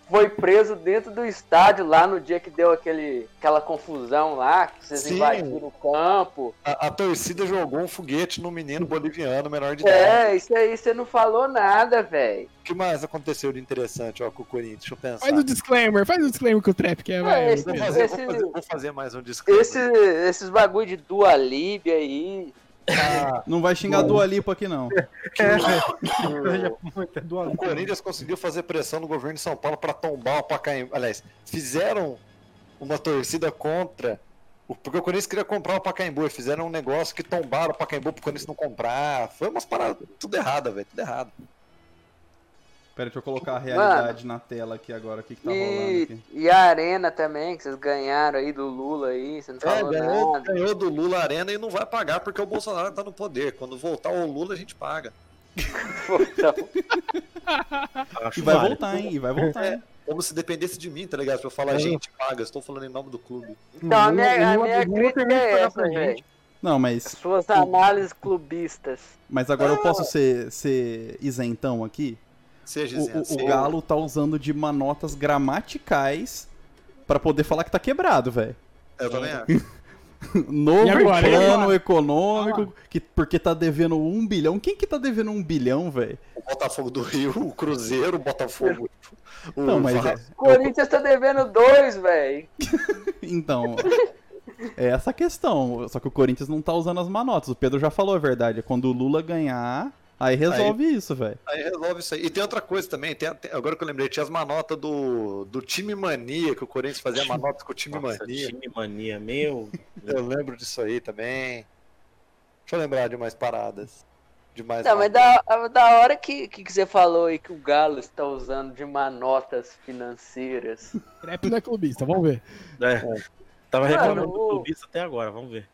Foi preso dentro do estádio lá no dia que deu aquele, aquela confusão lá, que vocês Sim. invadiram o campo. A, a torcida jogou um foguete no menino boliviano menor de idade. É, isso aí você não falou nada, velho. O que mais aconteceu de interessante ó, com o Corinthians? Deixa eu pensar. Faz o disclaimer, faz o disclaimer que o Trap esse- Vou Pedro. fazer, esse- vou, fazer, vou fazer mais um disclaimer. Esse, esses bagulho de Dua aí. Ah, Não vai xingar do Alipo aqui, não. É, é o. Corinthians conseguiu fazer pressão no governo de São Paulo para tombar o Pacaembu. Aliás, fizeram uma torcida contra. o- Porque o Corinthians queria comprar o Pacaembu. e Fizeram um negócio que tombaram o Pacaembu pro Corinthians não comprar. Foi umas paradas tudo errado, velho. Tudo errado. Pera, deixa eu colocar a realidade na tela aqui agora, o que, que tá rolando E, aqui. e a Arena também, que vocês ganharam aí do Lula aí, você não É, falou ganhou, nada. ganhou do Lula a Arena e não vai pagar porque o Bolsonaro tá no poder. Quando voltar o Lula, a gente paga. (laughs) E vai voltar, hein? E vai voltar, hein? Como se dependesse de mim, tá ligado? Pra eu falar, gente, paga. Estou falando em nome do clube. então a minha, a minha crítica é essa, gente. Não, mas, Suas análises clubistas. mas agora eu posso ser, ser isentão aqui? Seja O, o- o Galo tá usando de manotas gramaticais pra poder falar que tá quebrado, velho. Eu também acho. (laughs) Novo agora? Plano econômico, que, porque tá devendo um bilhão. Quem que tá devendo um bilhão, velho? O Botafogo do Rio, o Cruzeiro, o Botafogo. O Não, mas Vasco. é, Corinthians tá devendo dois, velho. (laughs) Então, é essa a questão. Só que o Corinthians não tá usando as manotas. O Pedro já falou a verdade. É quando o Lula ganhar, aí resolve isso, velho. Aí resolve isso aí. E tem outra coisa também, tem, tem- agora que eu lembrei, tinha as manotas do, do time mania, que o Corinthians fazia manotas com o time Nossa, mania. time mania, meu. (laughs) Eu lembro disso aí também. Deixa eu lembrar de mais paradas. De mais Não, mas da, da hora que, que você falou aí que o Galo está usando de manotas financeiras. Trap não é clubista, vamos ver. É. Tava Mano, reclamando do o- clubista até agora, vamos ver.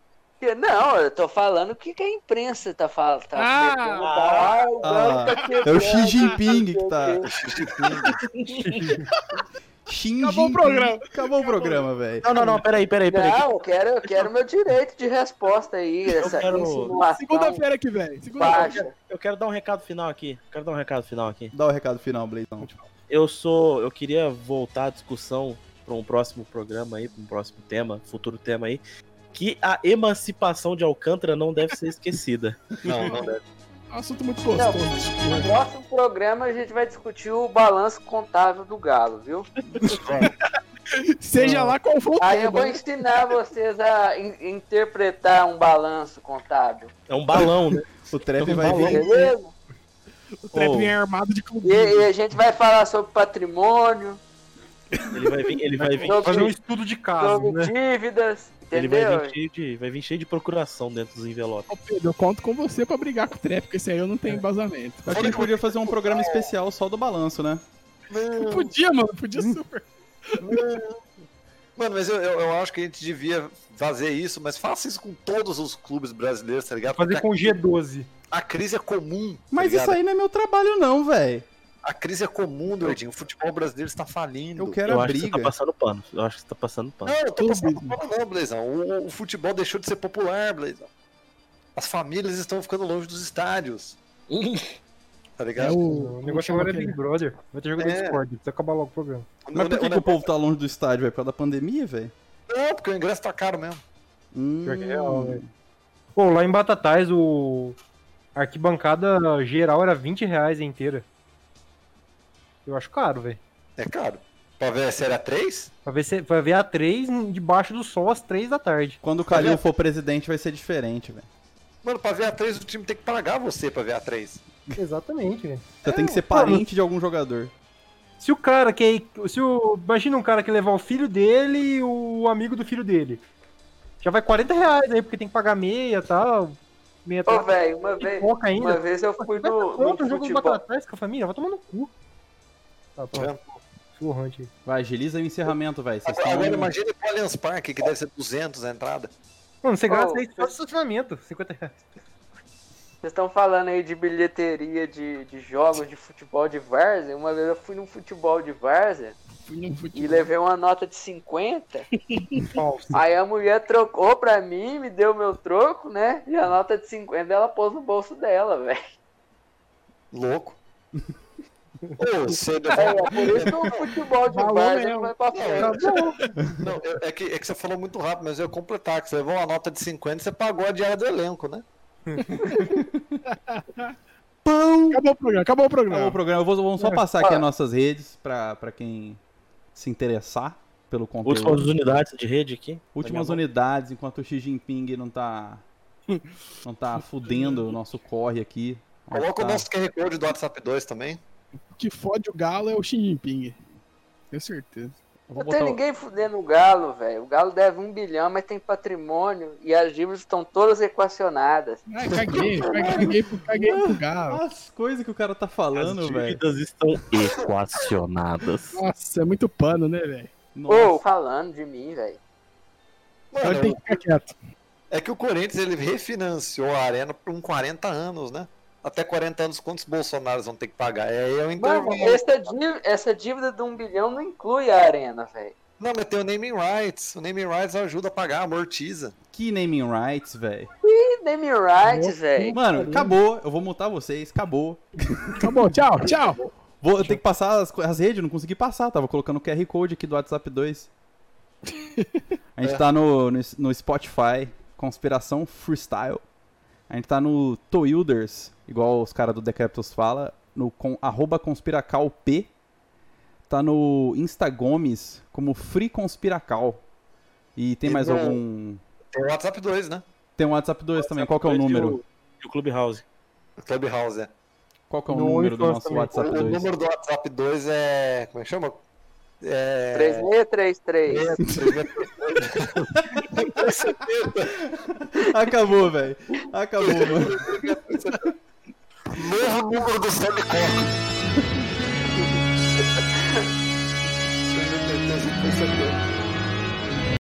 Não, eu tô falando o que, que a imprensa tá falando. Tá Ah! metendo, ah, Galo Ah, tá É o Xi Jinping que tá. Xi (laughs) Acabou o Jinping. programa. Acabou o programa, velho. Não, não, não, peraí, peraí, peraí. Não, eu quero, eu quero meu direito de resposta aí. Essa quero- Segunda-feira que vem. Segunda-feira. Eu quero dar um recado final aqui. Quero dar um recado final aqui. Dá o recado final, Blazão. Eu sou. Eu queria voltar a discussão para um próximo programa aí, para um próximo tema, futuro tema aí. Que a emancipação de Alcântara não deve ser esquecida. (laughs) Não, não deve. É um assunto muito Não, gostoso. no próximo programa a gente vai discutir o balanço contábil do Galo, viu? (laughs) Seja lá qual for o Aí eu vou ensinar vocês a in- interpretar um balanço contábil. É um balão, né? O Trap Então, vai balão. vir. Beleza? O Trap Ô. vem armado de E, e a gente vai falar sobre patrimônio, Ele vai vir, ele vai vir, sobre, Fazer um estudo de caso, sobre né? dívidas, ele vai vir cheio de, vai vir cheio de procuração dentro dos envelopes. Ô, Pedro, eu conto com você pra brigar com o Trap, porque esse aí eu não tenho embasamento. Acho que a gente podia fazer um programa especial só do balanço, né? (laughs) Podia, mano, podia super. Mano, mas eu, eu, eu acho que a gente devia fazer isso, mas faça isso com todos os clubes brasileiros, tá ligado? Fazer Porque com G12. a, a crise é comum. tá Mas ligado? isso aí não é meu trabalho, não, velho. A crise é comum, Doidinho. O futebol brasileiro está falindo. Eu quero Eu a acho que você briga. tá passando pano. Eu acho que você tá passando pano. Não, eu tô passando pano não, Blazão. O, o futebol deixou de ser popular, Blazão. As famílias estão ficando longe dos estádios. (laughs) Tá É ligado? o. O negócio agora é Big Brother. Vai ter jogo É. Discord. Precisa acabar logo o programa. Mas por que, que o povo tá longe do estádio, velho? Por causa da pandemia, velho? Não, porque o ingresso tá caro mesmo. Hum, Pior que é real, velho. Pô, lá em Batatais, o a arquibancada geral era 20 reais a inteira. Eu acho caro, velho. É caro. Pra ver a série A3? Pra ver, se, pra ver a 3 debaixo do sol às 3 da tarde. Quando o Calil for presidente, vai ser diferente, velho. Mano, pra ver a 3 o time tem que pagar você pra ver a 3. (laughs) Exatamente, velho. Você tem que ser parente de algum jogador. Se o cara quer. Se o, imagina um cara que levar o filho dele e o amigo do filho dele. Já vai 40 reais aí, porque tem que pagar meia e tal. Meia Ô, velho, uma vez, uma vez eu fui no, Contra jogo do futebol. Batatais com a família, vai tomar no cu. Tá, vendo? pronto. Surrante aí. Vai, agiliza o encerramento, velho. Agora, agora estão... imagina pro Allianz Parque, que deve ser 200 a entrada. Mano, você gasta aí só de estacionamento, 50 reais. Vocês estão falando aí de bilheteria de, de jogos de futebol de várzea. Uma vez eu fui num futebol de várzea e levei uma nota de 50. (laughs) Falso. Aí a mulher trocou pra mim, me deu meu troco, né? E a nota de 50 ela pôs no bolso dela, velho. Louco. (laughs) Ô, você É, é por isso que o futebol de várzea vai pra frente. Não, é, que, é que você falou muito rápido, mas eu ia completar, que você levou uma nota de 50 e você pagou a diária do elenco, né? (laughs) Pão! Acabou o programa, acabou o programa. Acabou o programa. Eu vou, vamos só passar aqui as nossas redes pra, pra quem se interessar pelo conteúdo. Últimas unidades de rede aqui. Últimas unidades, enquanto o Xi Jinping não tá. (laughs) Não tá fudendo o nosso corre aqui. Coloca tá. o nosso QR Code do WhatsApp 2 também. O que fode o galo é o Xi Jinping. Tenho certeza. Não tem ninguém fudendo o Galo, velho. O Galo deve um bilhão, mas tem patrimônio e as dívidas estão todas equacionadas. Ai, caguei, caguei, caguei, pro, caguei pro (laughs) galo. As coisas que o cara tá falando, velho. dívidas estão equacionadas. Nossa, é muito pano, né, velho? Ô, falando de mim, velho. Mano, tem que ficar quieto. é que o Corinthians ele refinanciou a arena por uns 40 anos, né? Até 40 anos, quantos Bolsonaros vão ter que pagar? É aí o Mano, intervalo. essa dívida, essa dívida de um bilhão não inclui a arena, velho. Não, mas tem o naming rights. O naming rights ajuda a pagar, amortiza. Que naming rights, velho. Ih, name rights, velho. Mano, acabou. Eu vou multar vocês. Acabou. Acabou, tchau, tchau. Vou eu tenho que passar as, as redes, não consegui passar. Tava colocando o QR Code aqui do WhatsApp 2. A gente É. tá no, no, no Spotify, Conspiração Freestyle. A gente tá no Toilders, igual os caras do Decaptos fala, no com, arroba conspiracalp. Tá no Instagomes como Free Conspiracal. E tem E mais no- algum. Tem o WhatsApp 2, né? Tem um WhatsApp 2 também. Qual que é o número? E o Clubhouse. O Clubhouse, é. Qual que é o No número do nosso também. O, WhatsApp o 2? número do WhatsApp 2 é. Como é que chama? É. 3633. (laughs) (laughs) Acabou, velho. Acabou, mano. Novo número do Semicoca.